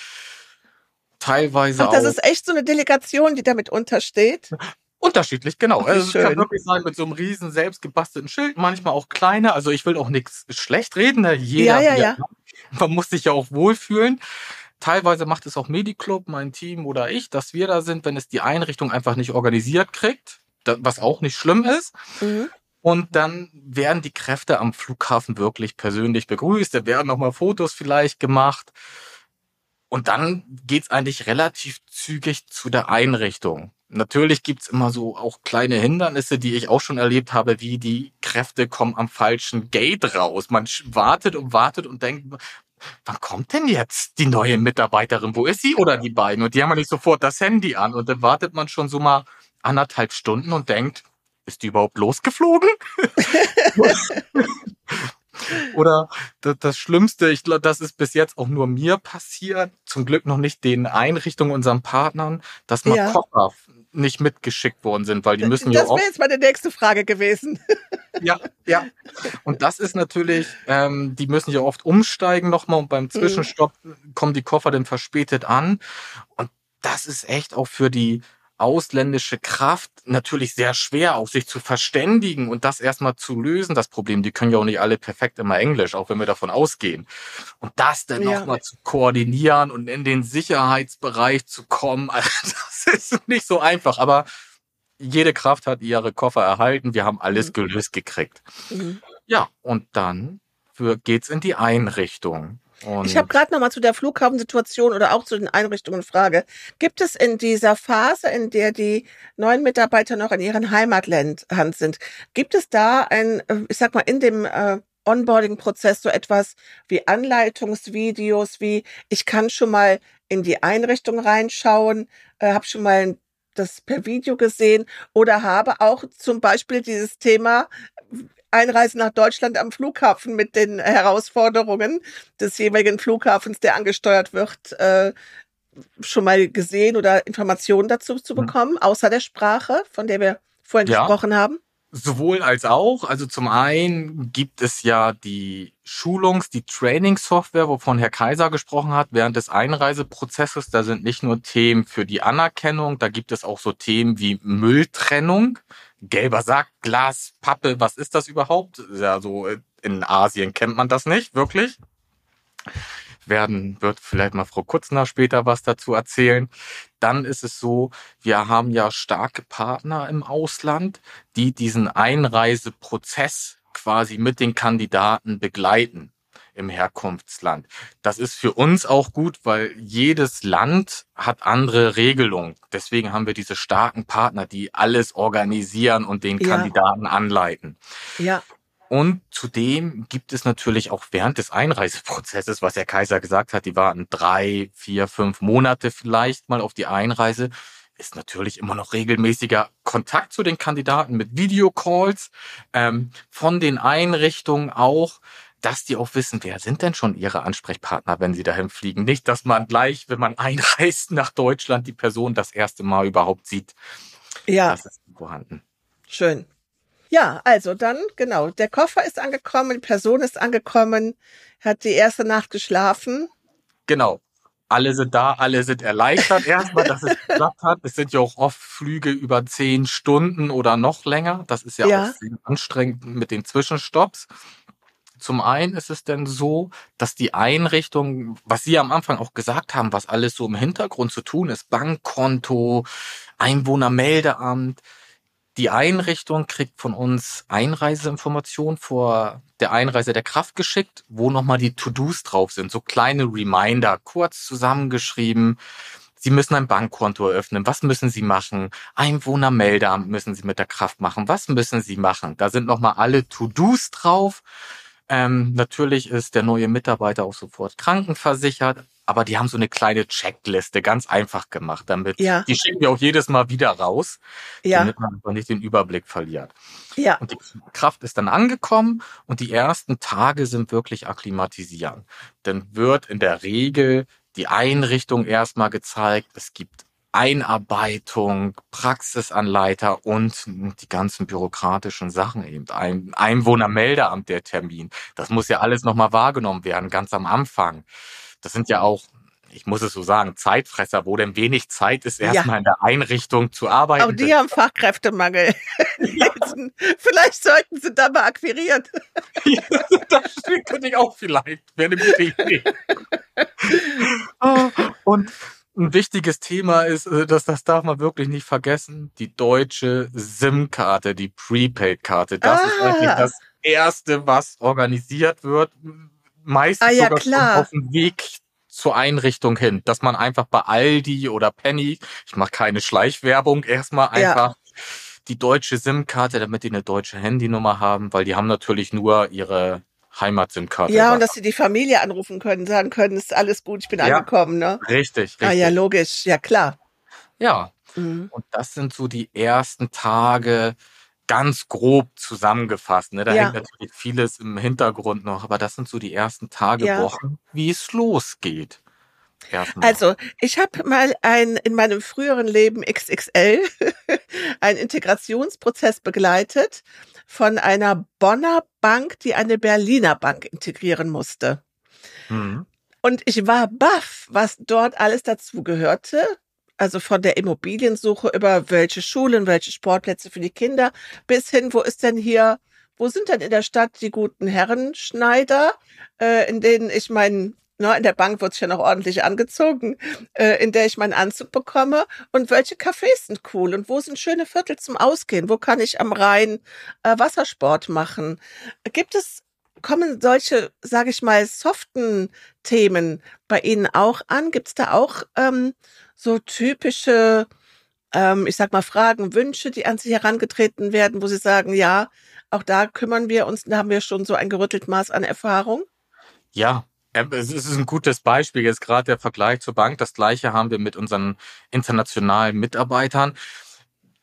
Teilweise Ach, das auch ist echt so eine Delegation, die damit untersteht. Unterschiedlich, genau. Ach, Also es kann wirklich sein mit so einem riesen selbst gebastelten Schild, manchmal auch kleiner. Also ich will auch nichts schlecht reden. Ne? Jeder, Ja, ja, ja. Man muss sich ja auch wohlfühlen. Teilweise macht es auch Mediclub, mein Team oder ich, dass wir da sind, wenn es die Einrichtung einfach nicht organisiert kriegt, was auch nicht schlimm ist. Mhm. Und dann werden die Kräfte am Flughafen wirklich persönlich begrüßt. Da werden nochmal Fotos vielleicht gemacht. Und dann geht's eigentlich relativ zügig zu der Einrichtung. Natürlich gibt's immer so auch kleine Hindernisse, die ich auch schon erlebt habe, wie die Kräfte kommen am falschen Gate raus. Man wartet und wartet und denkt, wann kommt denn jetzt die neue Mitarbeiterin? Wo ist sie oder die beiden? Und die haben ja nicht sofort das Handy an. Und dann wartet man schon so mal anderthalb Stunden und denkt, ist die überhaupt losgeflogen? Oder das Schlimmste, ich glaube, das ist bis jetzt auch nur mir passiert, zum Glück noch nicht den Einrichtungen, unseren Partnern, dass mal ja. Koffer nicht mitgeschickt worden sind, weil die müssen das ja. Das wäre jetzt meine nächste Frage gewesen. Ja, ja. Und das ist natürlich, ähm, die müssen ja oft umsteigen nochmal und beim mhm. Zwischenstopp kommen die Koffer dann verspätet an. Und das ist echt auch für die ausländische Kraft natürlich sehr schwer, auch sich zu verständigen und das erstmal zu lösen, das Problem. Die können ja auch nicht alle perfekt immer Englisch, auch wenn wir davon ausgehen. Und das dann ja. nochmal zu koordinieren und in den Sicherheitsbereich zu kommen, also das ist nicht so einfach, aber jede Kraft hat ihre Koffer erhalten, wir haben alles mhm. gelöst gekriegt. Mhm. Ja, und dann geht's in die Einrichtung. Und ich habe gerade noch mal zu der Flughafensituation oder auch zu den Einrichtungen Frage. Gibt es in dieser Phase, in der die neuen Mitarbeiter noch in ihren Heimatland sind, gibt es da ein, äh, ich sag mal, in dem äh, Onboarding-Prozess so etwas wie Anleitungsvideos, wie ich kann schon mal in die Einrichtung reinschauen, äh, habe schon mal das per Video gesehen oder habe auch zum Beispiel dieses Thema Einreise nach Deutschland am Flughafen mit den Herausforderungen des jeweiligen Flughafens, der angesteuert wird, äh, schon mal gesehen oder Informationen dazu zu mhm. bekommen, außer der Sprache, von der wir vorhin ja. gesprochen haben? Sowohl als auch. Also zum einen gibt es ja die Schulungs-, die Training-Software, wovon Herr Kaiser gesprochen hat, während des Einreiseprozesses. Da sind nicht nur Themen für die Anerkennung, da gibt es auch so Themen wie Mülltrennung gelber Sack, Glas, Pappe, was ist das überhaupt? Ja, so äh, in Asien kennt man das nicht, wirklich. Werden, wird vielleicht mal Frau Kutzner später was dazu erzählen. Dann ist es so, wir haben ja starke Partner im Ausland, die diesen Einreiseprozess quasi mit den Kandidaten begleiten im Herkunftsland. Das ist für uns auch gut, weil jedes Land hat andere Regelungen. Deswegen haben wir diese starken Partner, die alles organisieren und den ja. Kandidaten anleiten. Ja. Und zudem gibt es natürlich auch während des Einreiseprozesses, was Herr Kaiser gesagt hat, die warten drei, vier, fünf Monate vielleicht mal auf die Einreise, ist natürlich immer noch regelmäßiger Kontakt zu den Kandidaten mit Videocalls, ähm, von den Einrichtungen auch dass die auch wissen, wer sind denn schon ihre Ansprechpartner, wenn sie dahin fliegen. Nicht, dass man gleich, wenn man einreist nach Deutschland, die Person das erste Mal überhaupt sieht. Ja. Das ist vorhanden. Schön. Ja, also dann, genau, der Koffer ist angekommen, die Person ist angekommen, hat die erste Nacht geschlafen. Genau. Alle sind da, alle sind erleichtert erstmal, dass es geklappt hat. Es sind ja auch oft Flüge über zehn Stunden oder noch länger. Das ist ja, ja. auch sehr anstrengend mit den Zwischenstopps. Zum einen ist es denn so, dass die Einrichtung, was Sie am Anfang auch gesagt haben, was alles so im Hintergrund zu tun ist, Bankkonto, Einwohnermeldeamt, die Einrichtung kriegt von uns Einreiseinformationen vor der Einreise der Kraft geschickt, wo nochmal die To-Dos drauf sind, so kleine Reminder, kurz zusammengeschrieben. Sie müssen ein Bankkonto eröffnen. Was müssen Sie machen? Einwohnermeldeamt müssen Sie mit der Kraft machen. Was müssen Sie machen? Da sind nochmal alle To-Dos drauf. Ähm, natürlich ist der neue Mitarbeiter auch sofort krankenversichert, aber die haben so eine kleine Checkliste ganz einfach gemacht, damit ja. die schicken wir auch jedes Mal wieder raus, ja. damit man einfach nicht den Überblick verliert. Ja. Und die Kraft ist dann angekommen und die ersten Tage sind wirklich akklimatisieren. Dann wird in der Regel die Einrichtung erstmal gezeigt. Es gibt Einarbeitung, Praxisanleiter und die ganzen bürokratischen Sachen eben. Ein Einwohnermeldeamt, der Termin. Das muss ja alles nochmal wahrgenommen werden, ganz am Anfang. Das sind ja auch, ich muss es so sagen, Zeitfresser, wo denn wenig Zeit ist, erstmal ja. in der Einrichtung zu arbeiten. Aber die haben Fachkräftemangel. Ja. vielleicht sollten sie da mal akquirieren. Ja, das könnte ich auch vielleicht. Wäre eine gute Idee. Ah, und ein wichtiges Thema ist, äh, dass das darf man wirklich nicht vergessen, die deutsche SIM-Karte, die Prepaid-Karte. Das ah. ist eigentlich das Erste, was organisiert wird. Meistens ah, ja, sogar klar. auf dem Weg zur Einrichtung hin, dass man einfach bei Aldi oder Penny, ich mache keine Schleichwerbung, erstmal einfach ja. die deutsche SIM-Karte, damit die eine deutsche Handynummer haben, weil die haben natürlich nur ihre Heimat-SIM-Karte. Ja, und dass sie die Familie anrufen können, sagen können, ist alles gut, ich bin ja, angekommen, ne? Richtig, richtig. Ah ja, logisch, ja klar. Ja. Mhm. Und das sind so die ersten Tage, ganz grob zusammengefasst. Ne? Da ja. hängt natürlich vieles im Hintergrund noch, aber das sind so die ersten Tage, ja. Wochen, wie es losgeht. Erstmal. Also, ich habe mal ein in meinem früheren Leben XXL einen Integrationsprozess begleitet von einer Bonner Bank, die eine Berliner Bank integrieren musste. Mhm. Und ich war baff, was dort alles dazugehörte also von der Immobiliensuche über welche Schulen, welche Sportplätze für die Kinder bis hin, wo ist denn hier, wo sind denn in der Stadt die guten Herrenschneider, äh, in denen ich meinen Ne, in der Bank wird sich ja noch ordentlich angezogen, äh, in der ich meinen Anzug bekomme. Und welche Cafés sind cool und wo sind schöne Viertel zum Ausgehen? Wo kann ich am Rhein äh, Wassersport machen? Gibt es kommen solche, sage ich mal, soften Themen bei Ihnen auch an? Gibt es da auch ähm, so typische, ähm, ich sag mal, Fragen, Wünsche, die an Sie herangetreten werden, wo Sie sagen, ja, auch da kümmern wir uns, da haben wir schon so ein gerüttelt Maß an Erfahrung? Ja, ähm, es ist ein gutes Beispiel, jetzt gerade der Vergleich zur Bank. Das gleiche haben wir mit unseren internationalen Mitarbeitern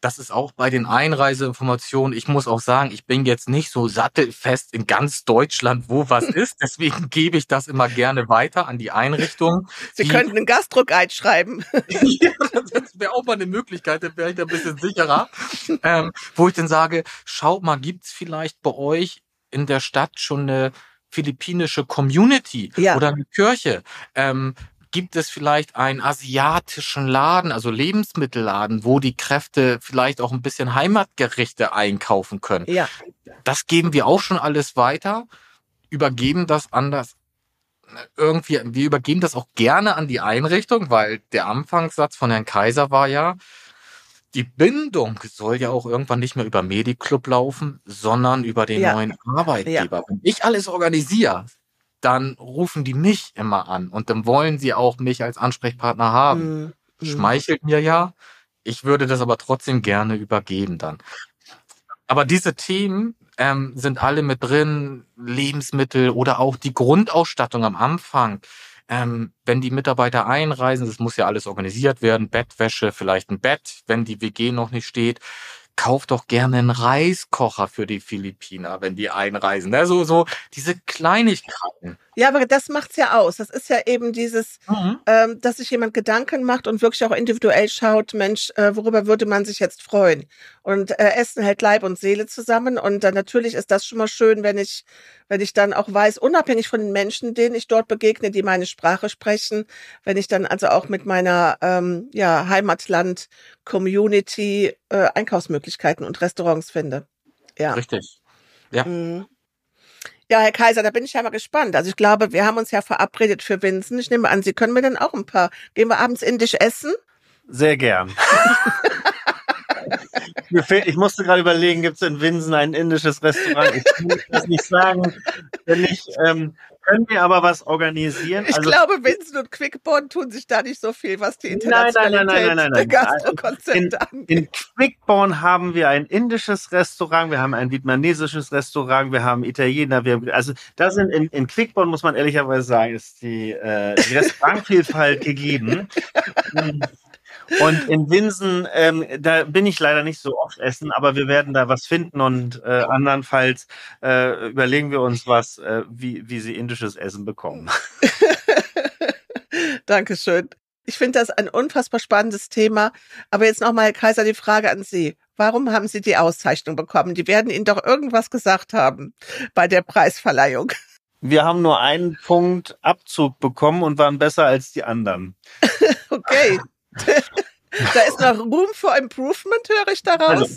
das ist auch bei den Einreiseinformationen. Ich muss auch sagen, ich bin jetzt nicht so sattelfest in ganz Deutschland, wo was ist. Deswegen gebe ich das immer gerne weiter an die Einrichtung. Sie könnten einen Gastdruck einschreiben. ja, das wäre auch mal eine Möglichkeit, dann wäre ich da ein bisschen sicherer. Ähm, wo ich dann sage, schaut mal, gibt's vielleicht bei euch in der Stadt schon eine philippinische Community ja. oder eine Kirche? Ähm, Gibt es vielleicht einen asiatischen Laden, also Lebensmittelladen, wo die Kräfte vielleicht auch ein bisschen Heimatgerichte einkaufen können? Ja. Das geben wir auch schon alles weiter, übergeben das anders irgendwie, wir übergeben das auch gerne an die Einrichtung, weil der Anfangssatz von Herrn Kaiser war ja, die Bindung soll ja auch irgendwann nicht mehr über Mediclub laufen, sondern über den ja. neuen Arbeitgeber. Ja. Wenn ich alles organisiere, dann rufen die mich immer an und dann wollen sie auch mich als Ansprechpartner haben. Mhm. Schmeichelt mir ja. Ich würde das aber trotzdem gerne übergeben dann. Aber diese Themen ähm, sind alle mit drin, Lebensmittel oder auch die Grundausstattung am Anfang. Ähm, wenn die Mitarbeiter einreisen, das muss ja alles organisiert werden, Bettwäsche, vielleicht ein Bett, wenn die WG noch nicht steht, kauf doch gerne einen Reiskocher für die Philippiner, wenn die einreisen. Ne? So, so diese Kleinigkeiten. Ja, aber das macht's ja aus. Das ist ja eben dieses, mhm. ähm, dass sich jemand Gedanken macht und wirklich auch individuell schaut, Mensch, äh, worüber würde man sich jetzt freuen? Und äh, Essen hält Leib und Seele zusammen. Und dann natürlich ist das schon mal schön, wenn ich, wenn ich dann auch weiß, unabhängig von den Menschen, denen ich dort begegne, die meine Sprache sprechen, wenn ich dann also auch mit meiner ähm, ja, Heimatland-Community äh, Einkaufsmöglichkeiten und Restaurants finde. Ja. Richtig. Ja. Mhm. Ja, Herr Kaiser, da bin ich ja mal gespannt. Also ich glaube, wir haben uns ja verabredet für Winsen. Ich nehme an, Sie können mir dann auch ein paar. Gehen wir abends indisch essen? Sehr gern. ich musste gerade überlegen, gibt es in Winsen ein indisches Restaurant? Ich kann das nicht sagen. Wenn ich ähm, können wir aber was organisieren. Ich also, glaube, Vincent und Quickborn tun sich da nicht so viel, was die Internationalität nein, nein, der Gastrokonzepte angeht. In Quickborn haben wir ein indisches Restaurant, wir haben ein vietnamesisches Restaurant, wir haben Italiener, wir haben, also da sind in, in Quickborn, muss man ehrlicherweise sagen, ist die, äh, die Restaurantvielfalt gegeben. Und in Winsen, ähm, da bin ich leider nicht so oft essen, aber wir werden da was finden und äh, andernfalls äh, überlegen wir uns was, äh, wie, wie sie indisches Essen bekommen. Dankeschön. Ich finde das ein unfassbar spannendes Thema. Aber jetzt nochmal, Kaiser, die Frage an Sie. Warum haben Sie die Auszeichnung bekommen? Die werden Ihnen doch irgendwas gesagt haben bei der Preisverleihung. Wir haben nur einen Punkt Abzug bekommen und waren besser als die anderen. okay. Da ist noch Room for Improvement, höre ich daraus. Also,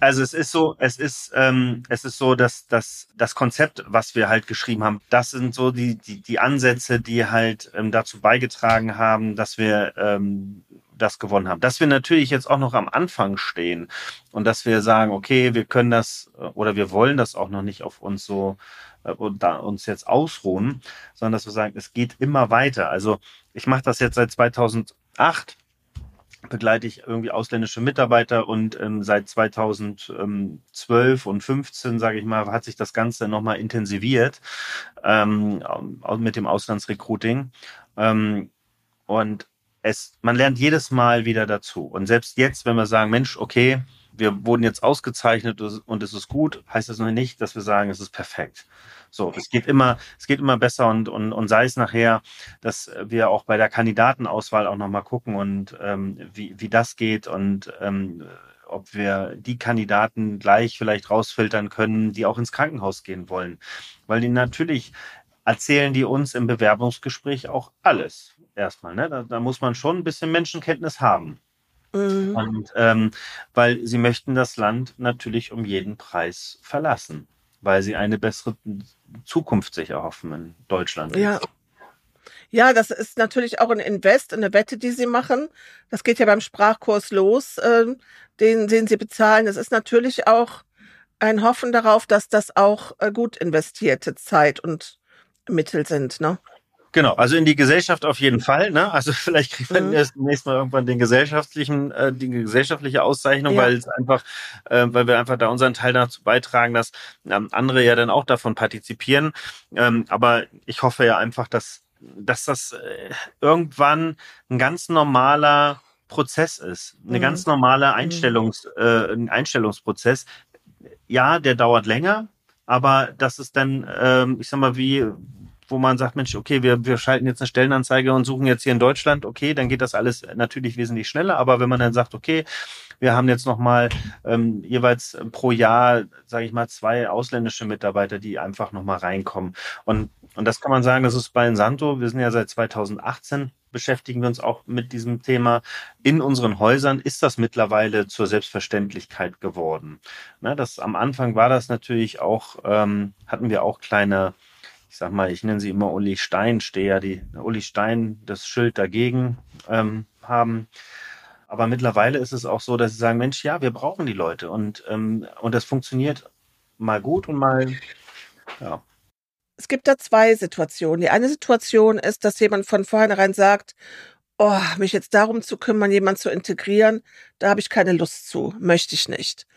also es ist so, es ist, ähm, es ist so, dass, dass das Konzept, was wir halt geschrieben haben, das sind so die, die, die Ansätze, die halt ähm, dazu beigetragen haben, dass wir ähm, das gewonnen haben. Dass wir natürlich jetzt auch noch am Anfang stehen und dass wir sagen, okay, wir können das äh, oder wir wollen das auch noch nicht auf uns so äh, uns jetzt ausruhen, sondern dass wir sagen, es geht immer weiter. Also ich mache das jetzt seit 2008 begleite ich irgendwie ausländische Mitarbeiter und ähm, seit 2012 und 15, sage ich mal, hat sich das Ganze nochmal intensiviert ähm, mit dem Auslandsrecruiting. Ähm, und es, man lernt jedes Mal wieder dazu. Und selbst jetzt, wenn wir sagen, Mensch, okay, wir wurden jetzt ausgezeichnet und es ist gut, heißt das noch nicht, dass wir sagen, es ist perfekt. So, es geht immer, es geht immer besser und, und, und sei es nachher, dass wir auch bei der Kandidatenauswahl auch nochmal gucken und ähm, wie, wie das geht und ähm, ob wir die Kandidaten gleich vielleicht rausfiltern können, die auch ins Krankenhaus gehen wollen. Weil die natürlich erzählen die uns im Bewerbungsgespräch auch alles erstmal. Ne? Da, da muss man schon ein bisschen Menschenkenntnis haben. Mhm. Und ähm, weil sie möchten das Land natürlich um jeden Preis verlassen, weil sie eine bessere Zukunft sich erhoffen in Deutschland. Ja. Ja, das ist natürlich auch ein Invest, eine Wette, die sie machen. Das geht ja beim Sprachkurs los, äh, den, den sie bezahlen. Das ist natürlich auch ein Hoffen darauf, dass das auch äh, gut investierte Zeit und Mittel sind, ne? Genau, also in die Gesellschaft auf jeden Fall. Ne? Also vielleicht kriegt man mhm. erst nächstes Mal irgendwann den gesellschaftlichen, äh, die gesellschaftliche Auszeichnung, ja. weil es einfach, äh, weil wir einfach da unseren Teil dazu beitragen, dass ähm, andere ja dann auch davon partizipieren. Ähm, aber ich hoffe ja einfach, dass, dass das äh, irgendwann ein ganz normaler Prozess ist, eine mhm. ganz normale mhm. Einstellungs, äh, ein Einstellungsprozess. Ja, der dauert länger, aber das ist dann, ähm, ich sag mal, wie wo man sagt, Mensch, okay, wir, wir schalten jetzt eine Stellenanzeige und suchen jetzt hier in Deutschland, okay, dann geht das alles natürlich wesentlich schneller. Aber wenn man dann sagt, okay, wir haben jetzt nochmal ähm, jeweils pro Jahr, sage ich mal, zwei ausländische Mitarbeiter, die einfach nochmal reinkommen. Und, und das kann man sagen, das ist bei Santo. Wir sind ja seit 2018 beschäftigen wir uns auch mit diesem Thema. In unseren Häusern ist das mittlerweile zur Selbstverständlichkeit geworden. Ne, das, am Anfang war das natürlich auch, ähm, hatten wir auch kleine ich sag mal, ich nenne sie immer Uli Stein-Steher, die Uli Stein das Schild dagegen ähm, haben. Aber mittlerweile ist es auch so, dass sie sagen, Mensch, ja, wir brauchen die Leute und, ähm, und das funktioniert mal gut und mal, ja. Es gibt da zwei Situationen. Die eine Situation ist, dass jemand von vornherein sagt, oh, mich jetzt darum zu kümmern, jemanden zu integrieren, da habe ich keine Lust zu, möchte ich nicht.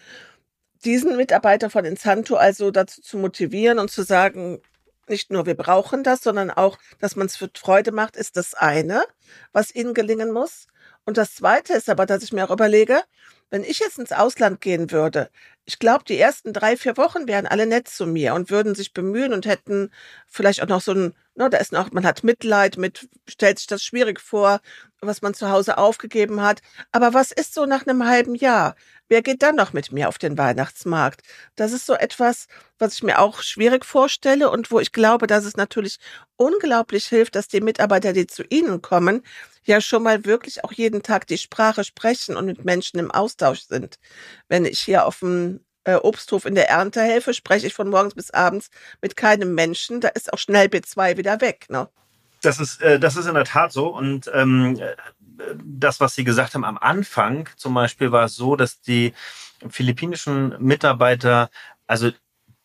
Diesen Mitarbeiter von Insanto also dazu zu motivieren und zu sagen, nicht nur wir brauchen das, sondern auch, dass man es für Freude macht, ist das eine, was ihnen gelingen muss. Und das zweite ist aber, dass ich mir auch überlege, wenn ich jetzt ins Ausland gehen würde, ich glaube, die ersten drei, vier Wochen wären alle nett zu mir und würden sich bemühen und hätten vielleicht auch noch so ein, ne, da ist noch, man hat Mitleid mit, stellt sich das schwierig vor, was man zu Hause aufgegeben hat. Aber was ist so nach einem halben Jahr? Wer geht dann noch mit mir auf den Weihnachtsmarkt? Das ist so etwas, was ich mir auch schwierig vorstelle und wo ich glaube, dass es natürlich unglaublich hilft, dass die Mitarbeiter, die zu Ihnen kommen, ja schon mal wirklich auch jeden Tag die Sprache sprechen und mit Menschen im Austausch sind. Wenn ich hier auf dem äh, Obsthof in der Ernte helfe, spreche ich von morgens bis abends mit keinem Menschen. Da ist auch schnell B2 wieder weg. Ne? Das ist, äh, das ist in der Tat so. Und ähm, das, was Sie gesagt haben, am Anfang zum Beispiel war es so, dass die philippinischen Mitarbeiter, also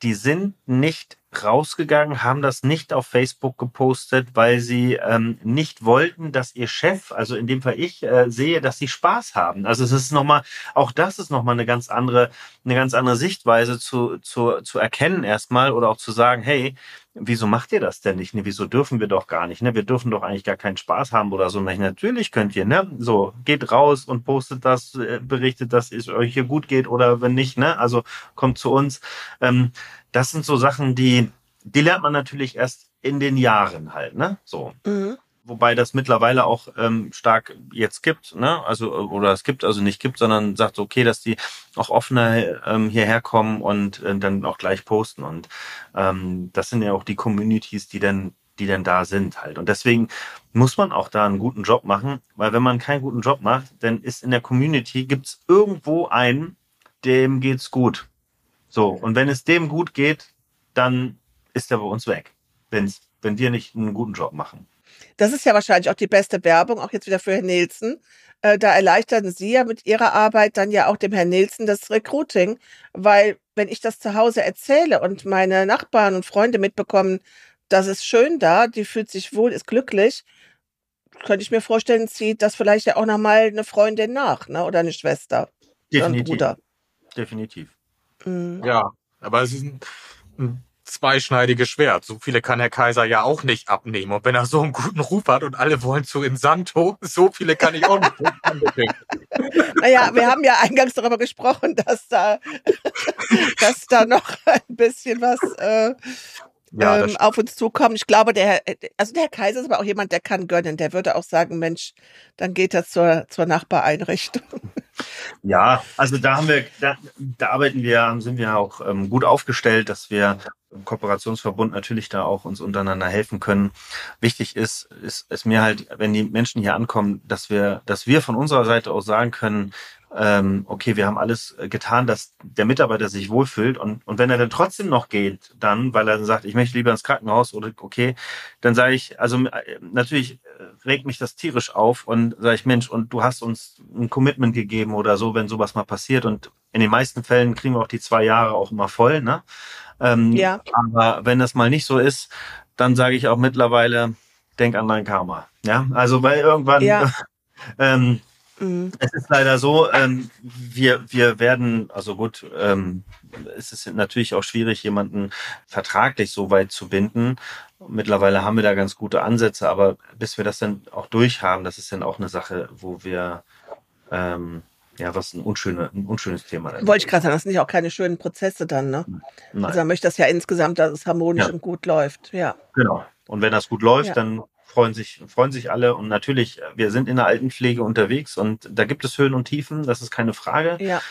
die sind nicht rausgegangen, haben das nicht auf Facebook gepostet, weil sie ähm, nicht wollten, dass ihr Chef, also in dem Fall ich, äh, sehe, dass sie Spaß haben. Also es ist nochmal, auch das ist nochmal eine ganz andere, eine ganz andere Sichtweise zu, zu, zu erkennen erstmal oder auch zu sagen, hey, wieso macht ihr das denn nicht? Ne, wieso dürfen wir doch gar nicht? Ne? Wir dürfen doch eigentlich gar keinen Spaß haben oder so. Natürlich könnt ihr, ne? So, geht raus und postet das, äh, berichtet, dass es euch hier gut geht oder wenn nicht, ne? Also kommt zu uns. Ähm, das sind so Sachen, die, die lernt man natürlich erst in den Jahren halt, ne? So. Mhm. Wobei das mittlerweile auch ähm, stark jetzt gibt, ne? Also, oder es gibt, also nicht gibt, sondern sagt, okay, dass die auch offener ähm, hierher kommen und äh, dann auch gleich posten. Und ähm, das sind ja auch die Communities, die dann, die dann da sind halt. Und deswegen muss man auch da einen guten Job machen, weil wenn man keinen guten Job macht, dann ist in der Community, gibt's irgendwo einen, dem geht's gut. So, und wenn es dem gut geht, dann ist er bei uns weg, wenn's, wenn wir nicht einen guten Job machen. Das ist ja wahrscheinlich auch die beste Werbung, auch jetzt wieder für Herrn Nielsen. äh, da erleichtern Sie ja mit Ihrer Arbeit dann ja auch dem Herrn Nielsen das Recruiting, weil wenn ich das zu Hause erzähle und meine Nachbarn und Freunde mitbekommen, das ist schön da, die fühlt sich wohl, ist glücklich, könnte ich mir vorstellen, zieht das vielleicht ja auch nochmal eine Freundin nach, ne? Oder eine Schwester. Definitiv. Bruder. Definitiv. Mhm. Ja, aber es ist ein, ein zweischneidiges Schwert. So viele kann Herr Kaiser ja auch nicht abnehmen. Und wenn er so einen guten Ruf hat und alle wollen zu Insanto, so viele kann ich auch nicht anbringen. Naja, wir haben ja eingangs darüber gesprochen, dass da, dass da noch ein bisschen was äh, Ja, das ähm, auf uns zukommt. Ich glaube, der, Herr- also der Herr Kaiser ist aber auch jemand, der kann gönnen. Der würde auch sagen, Mensch, dann geht er zur, zur Nachbareinrichtung. Ja, also da haben wir, da, da arbeiten wir, sind wir auch ähm, gut aufgestellt, dass wir im Kooperationsverbund natürlich da auch uns untereinander helfen können. Wichtig ist, ist, ist mir halt, wenn die Menschen hier ankommen, dass wir, dass wir von unserer Seite aus sagen können, ähm, okay, wir haben alles äh, getan, dass der Mitarbeiter sich wohlfühlt und, und wenn er dann trotzdem noch geht, dann, weil er dann sagt, ich möchte lieber ins Krankenhaus oder okay, dann sage ich, also äh, natürlich äh, regt mich das tierisch auf und sage ich, Mensch, und du hast uns ein Commitment gegeben oder so, wenn sowas mal passiert und in den meisten Fällen kriegen wir auch die zwei Jahre auch immer voll, ne? Ähm, Ja. Aber wenn das mal nicht so ist, dann sage ich auch mittlerweile, denk an dein Karma. Ja, also weil irgendwann, Ja. ähm, Mhm. es ist leider so, ähm, wir, wir werden, also gut, ähm, es ist natürlich auch schwierig, jemanden vertraglich so weit zu binden. Mittlerweile haben wir da ganz gute Ansätze, aber bis wir das dann auch durchhaben, das ist dann auch eine Sache, wo wir, ähm, ja, was ein, unschöne, ein unschönes Thema ist. Wollte ich gerade sagen, das sind ja auch keine schönen Prozesse dann, ne? Nein, Also man möchte das ja insgesamt, dass es harmonisch Ja. und gut läuft. Ja. genau. Und wenn das gut läuft, Ja. dann freuen sich, freuen sich alle. Und natürlich, wir sind in der Altenpflege unterwegs und da gibt es Höhen und Tiefen, das ist keine Frage. Ja,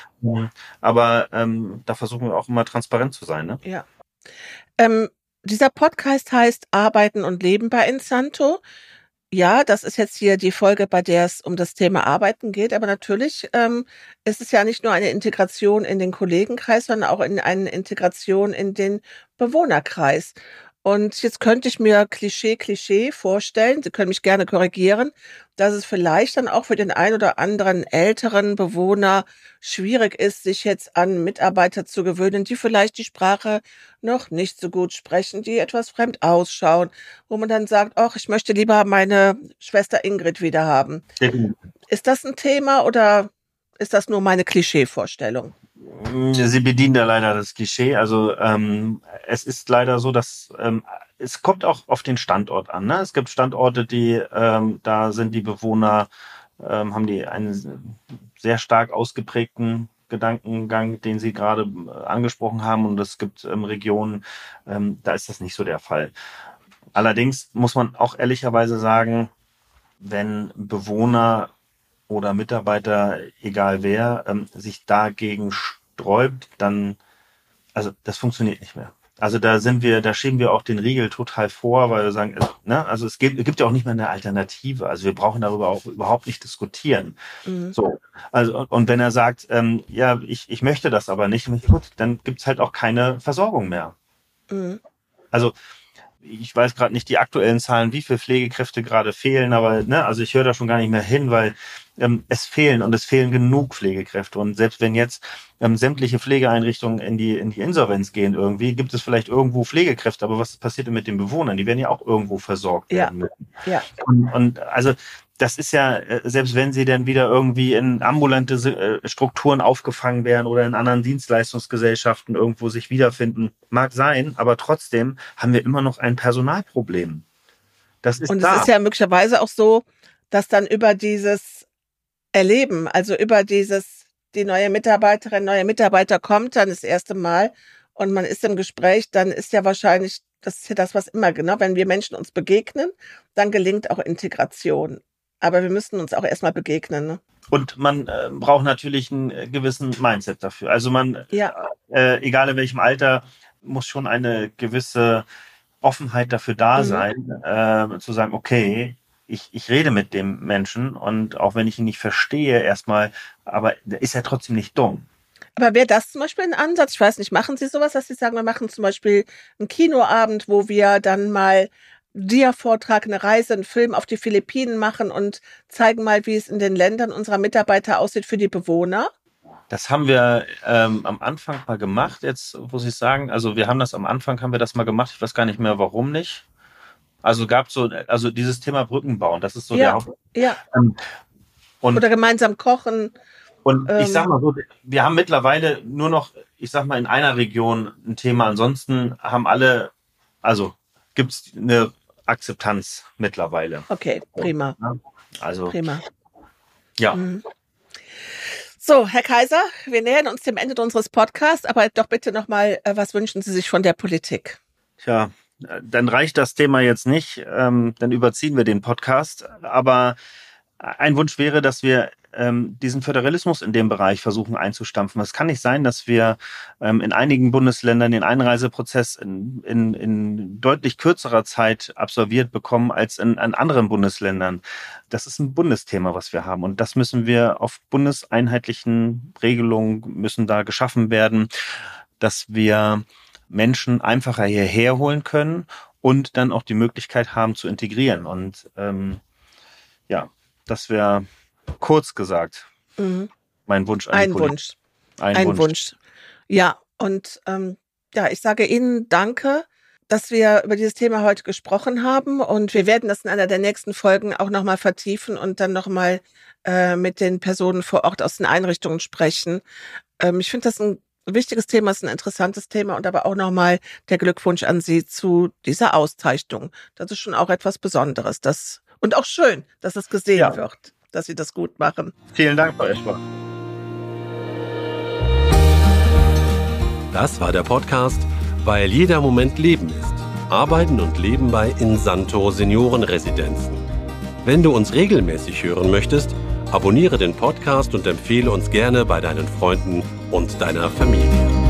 Aber ähm, da versuchen wir auch immer transparent zu sein. Ne? ja. Ähm, dieser Podcast heißt Arbeiten und Leben bei Insanto. Ja, das ist jetzt hier die Folge, bei der es um das Thema Arbeiten geht. Aber natürlich ähm, ist es ja nicht nur eine Integration in den Kollegenkreis, sondern auch in eine Integration in den Bewohnerkreis. Und jetzt könnte ich mir Klischee, Klischee vorstellen, Sie können mich gerne korrigieren, dass es vielleicht dann auch für den ein oder anderen älteren Bewohner schwierig ist, sich jetzt an Mitarbeiter zu gewöhnen, die vielleicht die Sprache noch nicht so gut sprechen, die etwas fremd ausschauen, wo man dann sagt, ach, ich möchte lieber meine Schwester Ingrid wieder haben. Ist das ein Thema oder ist das nur meine Klischeevorstellung? Sie bedienen da leider das Klischee. Also ähm, es ist leider so, dass ähm, es kommt auch auf den Standort an. Ne? Es gibt Standorte, die ähm, da sind die Bewohner ähm, haben die einen sehr stark ausgeprägten Gedankengang, den Sie gerade äh, angesprochen haben, und es gibt ähm, Regionen, ähm, da ist das nicht so der Fall. Allerdings muss man auch ehrlicherweise sagen, wenn Bewohner oder Mitarbeiter, egal wer, ähm, sich dagegen sträubt, dann, also das funktioniert nicht mehr. Also da sind wir, da schieben wir auch den Riegel total vor, weil wir sagen, ne, also es gibt, es gibt ja auch nicht mehr eine Alternative. Also wir brauchen darüber auch überhaupt nicht diskutieren. Mhm. So, also und wenn er sagt, ähm, ja, ich, ich möchte das aber nicht, gut, dann gibt's halt auch keine Versorgung mehr. Mhm. Also ich weiß gerade nicht die aktuellen Zahlen, wie viele Pflegekräfte gerade fehlen, aber ne, also ich höre da schon gar nicht mehr hin, weil ähm, es fehlen und es fehlen genug Pflegekräfte. Und selbst wenn jetzt ähm, sämtliche Pflegeeinrichtungen in die, in die Insolvenz gehen irgendwie, gibt es vielleicht irgendwo Pflegekräfte, aber was passiert denn mit den Bewohnern? Die werden ja auch irgendwo versorgt Ja. werden müssen. Ja. Und, und also das ist ja, äh, selbst wenn sie dann wieder irgendwie in ambulante äh, Strukturen aufgefangen werden oder in anderen Dienstleistungsgesellschaften irgendwo sich wiederfinden, mag sein, aber trotzdem haben wir immer noch ein Personalproblem. Das ist Und da. es ist ja möglicherweise auch so, dass dann über dieses Erleben, also über dieses, die neue Mitarbeiterin, neue Mitarbeiter kommt dann das erste Mal und man ist im Gespräch, dann ist ja wahrscheinlich, das ist ja das, was immer genau, wenn wir Menschen uns begegnen, dann gelingt auch Integration. Aber wir müssen uns auch erstmal begegnen. Ne? Und man äh, braucht natürlich einen äh, gewissen Mindset dafür. Also man, Ja, äh, egal in welchem Alter, muss schon eine gewisse Offenheit dafür da Mhm. sein, äh, zu sagen, okay, ich, ich rede mit dem Menschen und auch wenn ich ihn nicht verstehe, erstmal, aber ist ja trotzdem nicht dumm. aber wäre das zum Beispiel ein Ansatz? Ich weiß nicht, machen Sie sowas, dass Sie sagen, wir machen zum Beispiel einen Kinoabend, wo wir dann mal Dia-Vortrag, eine Reise, einen Film auf die Philippinen machen und zeigen mal, wie es in den Ländern unserer Mitarbeiter aussieht für die Bewohner? Das haben wir ähm, am Anfang mal gemacht. Jetzt muss ich sagen, also wir haben das am Anfang haben wir das mal gemacht. Ich weiß gar nicht mehr, warum nicht. Also gab so, also dieses Thema Brücken bauen, das ist so Ja, der Haupt. Ja. Ähm, und Oder gemeinsam kochen. Und Ähm, ich sag mal so, wir haben mittlerweile nur noch, ich sag mal, in einer Region ein Thema. Ansonsten haben alle, also gibt's eine Akzeptanz mittlerweile. Okay, prima, Also prima. ja, Mhm. So, Herr Kaiser, wir nähern uns dem Ende unseres Podcasts, aber doch bitte nochmal, äh, was wünschen Sie sich von der Politik? tja, dann reicht das Thema jetzt nicht. Ähm, dann überziehen wir den Podcast. Aber ein Wunsch wäre, dass wir ähm, diesen Föderalismus in dem Bereich versuchen einzustampfen. Es kann nicht sein, dass wir ähm, in einigen Bundesländern den Einreiseprozess in, in, in deutlich kürzerer Zeit absolviert bekommen als in, in anderen Bundesländern. Das ist ein Bundesthema, was wir haben. Und das müssen wir auf bundeseinheitlichen Regelungen müssen da geschaffen werden, dass wir Menschen einfacher hierher holen können und dann auch die Möglichkeit haben zu integrieren. Und ähm, ja, das wäre kurz gesagt Mhm. mein Wunsch an Ein. Wunsch. Ein, Ein Wunsch. Wunsch. Ja, und ähm, ja, ich sage Ihnen danke, dass wir über dieses Thema heute gesprochen haben und wir werden das in einer der nächsten Folgen auch nochmal vertiefen und dann nochmal äh, mit den Personen vor Ort aus den Einrichtungen sprechen. Ähm, ich finde das ein wichtiges Thema, ist ein interessantes Thema und aber auch nochmal der Glückwunsch an Sie zu dieser Auszeichnung. Das ist schon auch etwas Besonderes. Das, und auch schön, dass es gesehen Ja. wird, dass Sie das gut machen. Vielen Dank, Frau Eschbach. Das war der Podcast, weil jeder Moment Leben ist. Arbeiten und Leben bei Insanto Seniorenresidenzen. Wenn du uns regelmäßig hören möchtest, abonniere den Podcast und empfehle uns gerne bei deinen Freunden und deiner Familie.